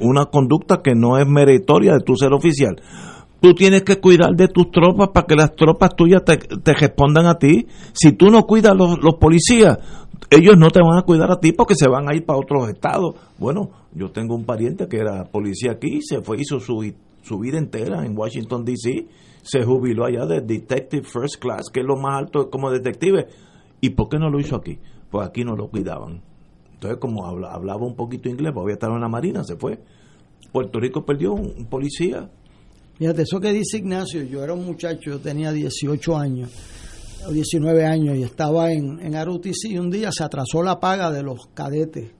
una conducta que no es meritoria de tu ser oficial. Tú tienes que cuidar de tus tropas para que las tropas tuyas te, respondan a ti. Si tú no cuidas los, los policías, ellos no te van a cuidar a ti porque se van a ir para otros estados. Bueno, yo tengo un pariente que era policía aquí, se fue, hizo su, vida entera en Washington, D.C., se jubiló allá de Detective First Class, que es lo más alto como detective. ¿Y por qué no lo hizo aquí? Pues aquí no lo cuidaban. Entonces, como habla- hablaba un poquito inglés, pues había estado en la Marina, se fue. Puerto Rico perdió un policía. Fíjate, eso que dice Ignacio, yo era un muchacho, yo tenía 18 años, o 19 años, y estaba en, en ROTC y un día se atrasó la paga de los cadetes,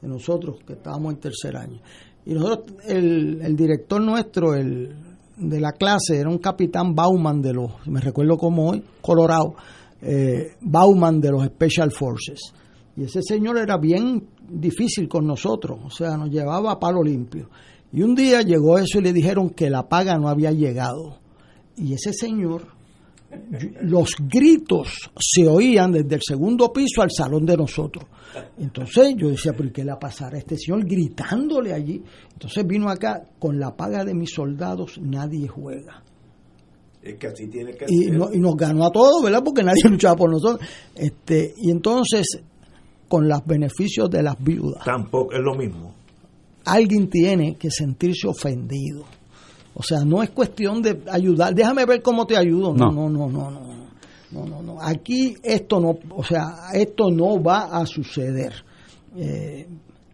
de nosotros, que estábamos en tercer año. Y nosotros, el, el director nuestro, el de la clase, era un capitán Bauman de los, me recuerdo como hoy, Colorado, eh, Bauman de los Special Forces. Y ese señor era bien difícil con nosotros, o sea, nos llevaba a palo limpio. Y un día llegó eso y le dijeron que la paga no había llegado. Y ese señor, los gritos se oían desde el segundo piso al salón de nosotros. Entonces yo decía, pero ¿y qué le pasará a este señor gritándole allí? Entonces vino acá, con la paga de mis soldados nadie juega Es que así tiene que y, no- y nos ganó a todos, ¿verdad? Porque nadie <laughs> luchaba por nosotros. Este, y entonces, con los beneficios de las viudas, Tampoco es lo mismo. Alguien tiene que sentirse ofendido. O sea, no es cuestión de ayudar, déjame ver cómo te ayudo. No, no, no, no, no. No, no, no. Aquí esto no, o sea, esto no va a suceder. Eh,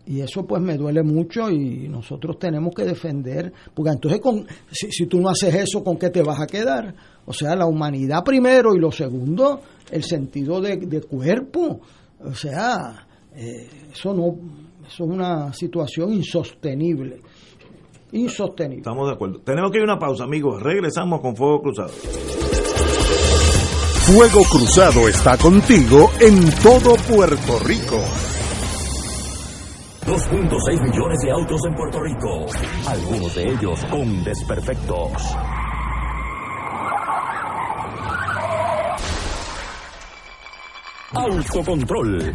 y eso pues me duele mucho y nosotros tenemos que defender, porque entonces con, si, si tú no haces eso, ¿con qué te vas a quedar? O sea, la humanidad primero y lo segundo, el sentido de, de cuerpo. O sea, eh, eso no, eso es una situación insostenible. Insostenible. Estamos de acuerdo. Tenemos que ir a una pausa, amigos. Regresamos con Fuego Cruzado. Fuego Cruzado está contigo en todo Puerto Rico. 2.6 millones de autos en Puerto Rico, algunos de ellos con desperfectos. Autocontrol.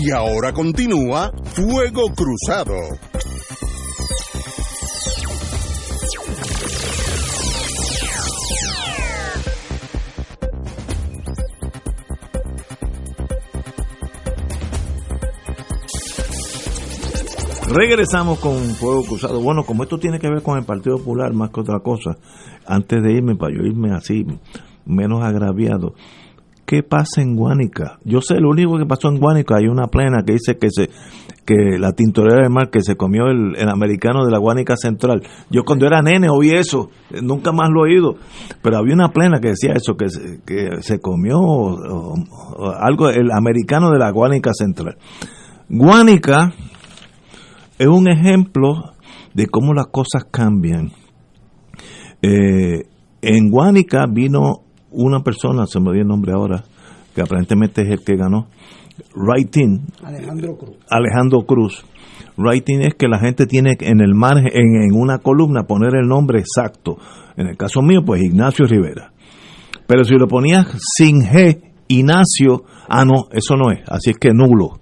Y ahora continúa Fuego Cruzado. Regresamos con Fuego Cruzado. Bueno, como esto tiene que ver con el Partido Popular más que otra cosa, antes de irme, para yo irme así, menos agraviado, ¿qué pasa en Guánica? Yo sé, lo único que pasó en Guánica, hay una plena que dice que se que la tintorera del mar que se comió el, el americano de la Guánica Central. Yo cuando era nene oí eso, nunca más lo he oído, pero había una plena que decía eso, que se, que se comió algo, el americano de la Guánica Central. Guánica es un ejemplo de cómo las cosas cambian. Eh, en Guánica vino una persona, se me dio el nombre ahora, que aparentemente es el que ganó, Writing, Alejandro Cruz. Alejandro Cruz. Writing es que la gente tiene en el margen, en, en una columna, poner el nombre exacto. En el caso mío, pues Ignacio Rivera. Pero si lo ponías sin G, Ignacio, ah, no, eso no es, así es que nulo.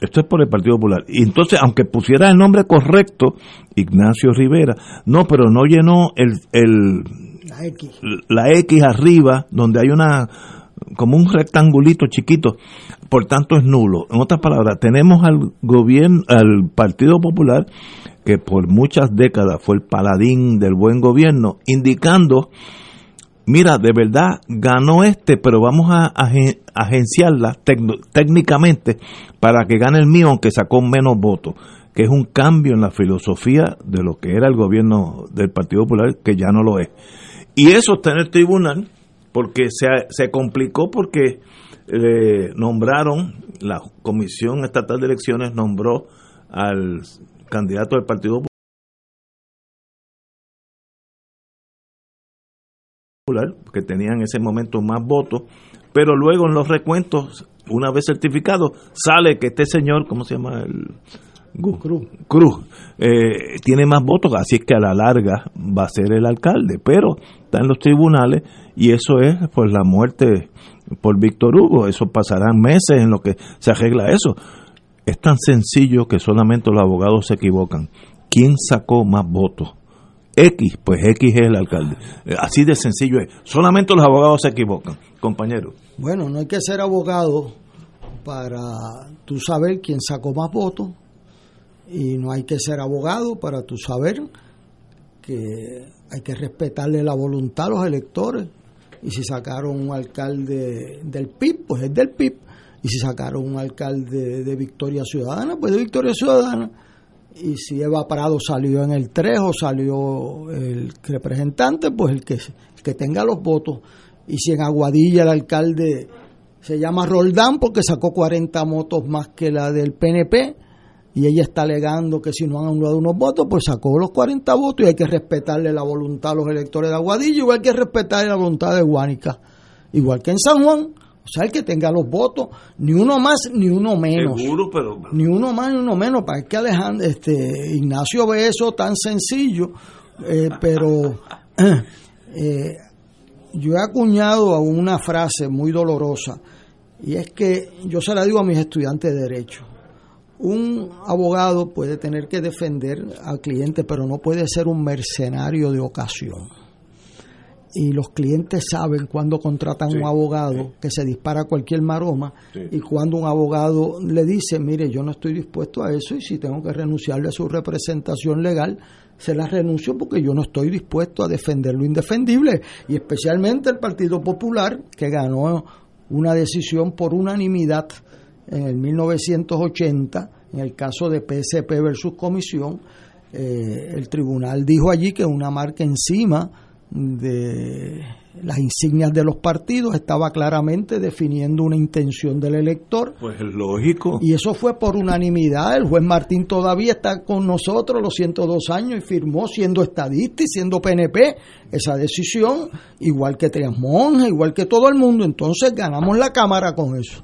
Esto es por el Partido Popular. Y entonces, aunque pusiera el nombre correcto, Ignacio Rivera, no, pero no llenó el, el La X. arriba, donde hay una como un rectangulito chiquito, por tanto es nulo. En otras palabras, tenemos al gobierno, al Partido Popular, que por muchas décadas fue el paladín del buen gobierno, indicando, mira, de verdad ganó este, pero vamos a agen- agenciarla técnicamente para que gane el mío, aunque sacó menos votos que es un cambio en la filosofía de lo que era el gobierno del Partido Popular, que ya no lo es. Y eso está en el tribunal, porque se, se complicó porque eh, nombraron, la Comisión Estatal de Elecciones nombró al candidato del Partido Popular, que tenía en ese momento más votos, pero luego en los recuentos, una vez certificado, sale que este señor, ¿cómo se llama? El, Cruz, Cruz eh, tiene más votos, así es que a la larga va a ser el alcalde, pero está en los tribunales y eso es pues la muerte por Víctor Hugo, eso pasarán meses en lo que se arregla eso. Es tan sencillo que solamente los abogados se equivocan. ¿Quién sacó más votos? X, pues X es el alcalde. Eh, Así de sencillo es. Solamente los abogados se equivocan, compañero. Bueno, no hay que ser abogado para tú saber quién sacó más votos y no hay que ser abogado para tú saber que hay que respetarle la voluntad a los electores. Y si sacaron un alcalde del PIB, pues es del PIB y si sacaron un alcalde de Victoria Ciudadana, pues de Victoria Ciudadana. Y si Eva Prado salió en el 3 o salió el representante, pues el que, el que tenga los votos. Y si en Aguadilla el alcalde se llama Roldán porque sacó 40 votos más que la del PNP y ella está alegando que si no han anulado unos votos, pues sacó los 40 votos y hay que respetarle la voluntad a los electores de Aguadilla, igual que respetarle la voluntad de Guánica, igual que en San Juan. O sea, el que tenga los votos, ni uno más ni uno menos. Seguro, pero. Ni uno más ni uno menos. Para que Alejandro, este, Ignacio ve eso tan sencillo, eh, pero <laughs> eh, yo he acuñado a una frase muy dolorosa y es que yo se la digo a mis estudiantes de Derecho. Un abogado puede tener que defender al cliente, pero no puede ser un mercenario de ocasión. Y los clientes saben cuando contratan un abogado que se dispara cualquier maroma y cuando un abogado le dice, mire, yo no estoy dispuesto a eso y si tengo que renunciarle a su representación legal, se la renuncio porque yo no estoy dispuesto a defender lo indefendible. Y especialmente el Partido Popular, que ganó una decisión por unanimidad en el 1980, en el caso de PSP versus Comisión, eh, el tribunal dijo allí que una marca encima de las insignias de los partidos estaba claramente definiendo una intención del elector. Pues es lógico. Y eso fue por unanimidad. El juez Martín todavía está con nosotros los 102 años y firmó siendo estadista y siendo PNP esa decisión, igual que Trias igual que todo el mundo. Entonces ganamos la Cámara con eso.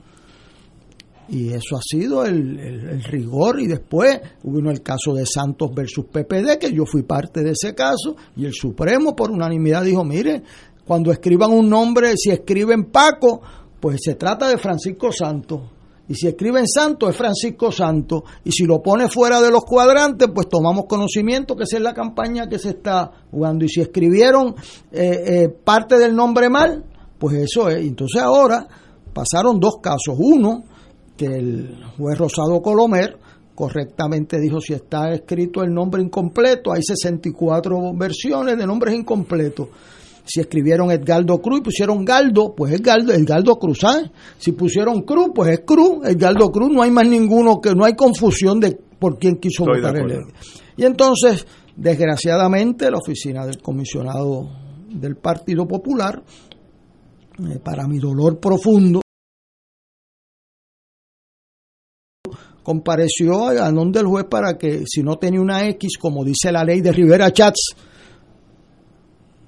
Y eso ha sido el, rigor. Y después hubo el caso de Santos versus PPD, que yo fui parte de ese caso, y el Supremo por unanimidad dijo, mire, cuando escriban un nombre, si escriben Paco, pues se trata de Francisco Santos. Y si escriben Santos, es Francisco Santos. Y si lo pone fuera de los cuadrantes, pues tomamos conocimiento que esa es la campaña que se está jugando. Y si escribieron eh, eh, parte del nombre mal, pues eso es. Entonces ahora pasaron dos casos. Uno, que el juez Rosado Colomer correctamente dijo si está escrito el nombre incompleto, hay 64 versiones de nombres incompletos. Si escribieron Edgardo Cruz y pusieron Galdo, pues es Galdo, Edgardo Cruz, ¿sabes? Si pusieron Cruz, pues es Cruz, Edgardo Cruz, no hay más ninguno, que no hay confusión de por quién quiso Estoy votar el. Y entonces, desgraciadamente, la oficina del comisionado del Partido Popular, eh, para mi dolor profundo, compareció a nombre del juez para que si no tenía una X, como dice la ley de Rivera Chats,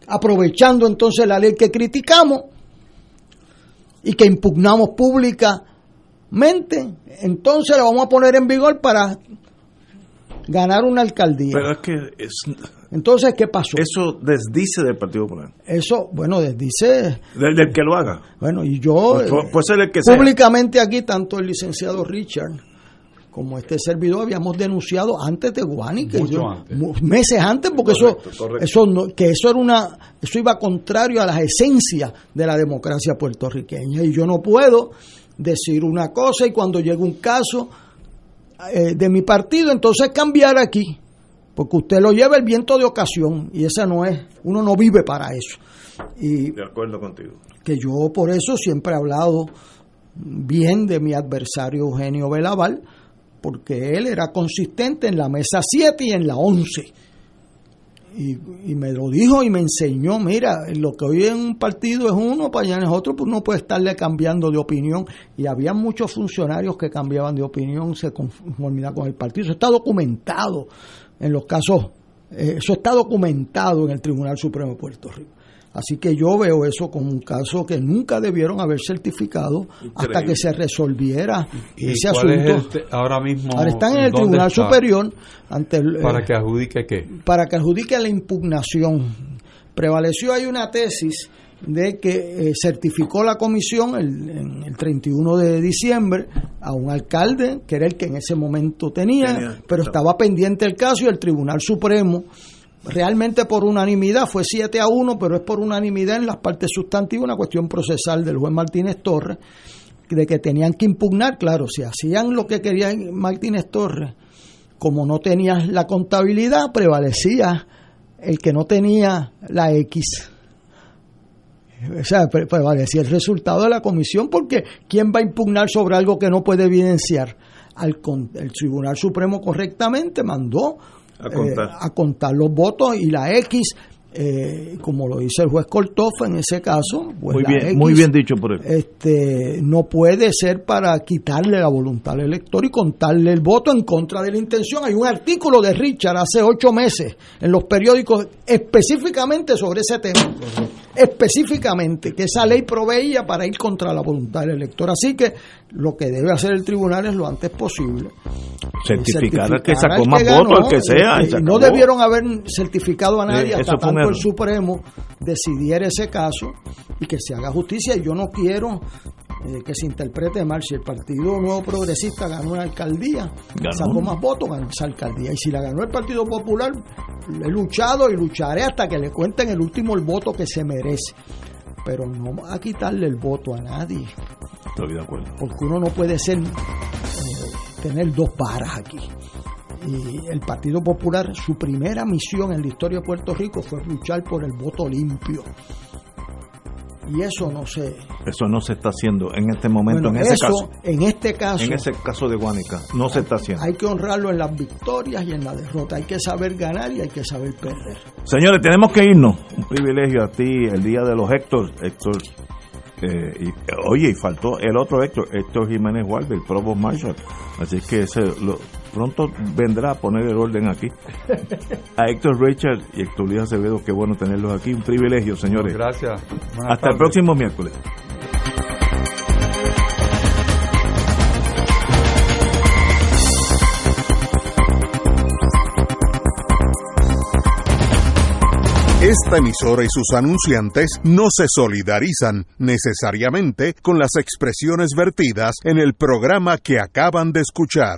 aprovechando entonces la ley que criticamos y que impugnamos públicamente, entonces la vamos a poner en vigor para ganar una alcaldía. Pero es que es, entonces, ¿qué pasó? eso desdice del Partido Popular. Eso, bueno, dice... Del, del que lo haga. Bueno, y yo... Pues, puede ser el que sea. públicamente aquí, tanto el licenciado Richard como este servidor habíamos denunciado antes de mu- meses antes, porque Correcto, eso, correcto. eso no- que eso era una, eso iba contrario a las esencias de la democracia puertorriqueña. Y yo no puedo decir una cosa y cuando llega un caso eh, de mi partido, entonces cambiar aquí, porque usted lo lleva el viento de ocasión y esa no es, uno no vive para eso. Y De acuerdo contigo. que yo por eso siempre he hablado bien de mi adversario Eugenio Belaval, porque él era consistente en la mesa 7 y en la 11. Y, me lo dijo y me enseñó, mira, lo que hoy en un partido es uno, para allá es otro, pues no puede estarle cambiando de opinión. Y había muchos funcionarios que cambiaban de opinión, se conformidad con el partido. Eso está documentado en los casos, eh, eso está documentado en el Tribunal Supremo de Puerto Rico. Así que yo veo eso como un caso que nunca debieron haber certificado hasta que se resolviera ¿Y ese cuál es asunto. este- ahora mismo? Ahora están en el ¿dónde Tribunal está? Superior ante el, ¿Para eh, que adjudique qué? para que adjudique la impugnación. Prevaleció ahí una tesis de que eh, certificó la comisión el, en el 31 de diciembre a un alcalde, que era el que en ese momento tenía, Tenía, pero estaba pendiente el caso y el Tribunal Supremo, realmente por unanimidad, fue 7 a 1, pero es por unanimidad en las partes sustantivas, una cuestión procesal del juez Martínez Torres, de que tenían que impugnar, claro, si hacían lo que quería Martínez Torres, como no tenías la contabilidad, prevalecía el que no tenía la X. O sea, prevalecía el resultado de la comisión porque ¿quién va a impugnar sobre algo que no puede evidenciar? Al, el Tribunal Supremo correctamente mandó a contar. Eh, a contar los votos y la X eh, como lo dice el juez Kortoff en ese caso, pues muy, bien, muy bien dicho por él. Este, no puede ser para quitarle la voluntad al elector y contarle el voto en contra de la intención. Hay un artículo de Richard hace ocho meses en los periódicos específicamente sobre ese tema. Específicamente, que esa ley proveía para ir contra la voluntad del elector. Así que lo que debe hacer el tribunal es lo antes posible. Certificar, que sacó más votos, el que sea. Y no debieron haber certificado a nadie hasta tanto el Supremo decidiera ese caso y que se haga justicia. Yo no quiero eh, que se interprete mal. Si el Partido Nuevo Progresista ganó una alcaldía, sacó más votos, ganó esa alcaldía. Y si la ganó el Partido Popular, he luchado y lucharé hasta que le cuenten el último el voto que se merece. Pero no a quitarle el voto a nadie. Estoy de acuerdo. Porque uno no puede ser, eh, tener dos varas aquí y el Partido Popular, su primera misión en la historia de Puerto Rico fue luchar por el voto limpio. Y eso no se... Eso no se está haciendo en este momento, en ese caso. En este caso... En ese caso de Guánica, no se está haciendo. Hay que honrarlo en las victorias y en la derrota. Hay que saber ganar y hay que saber perder. Señores, tenemos que irnos. Un privilegio a ti, el día de los Héctor. Héctor eh, y, oye, y faltó el otro Héctor, Héctor Jiménez Walde, el Provost Marshall. Así que ese, lo, pronto vendrá a poner el orden aquí. A Héctor Richard y Héctor Luis Acevedo, qué bueno tenerlos aquí. Un privilegio, señores. Gracias. Hasta el próximo miércoles. Esta emisora y sus anunciantes no se solidarizan necesariamente con las expresiones vertidas en el programa que acaban de escuchar.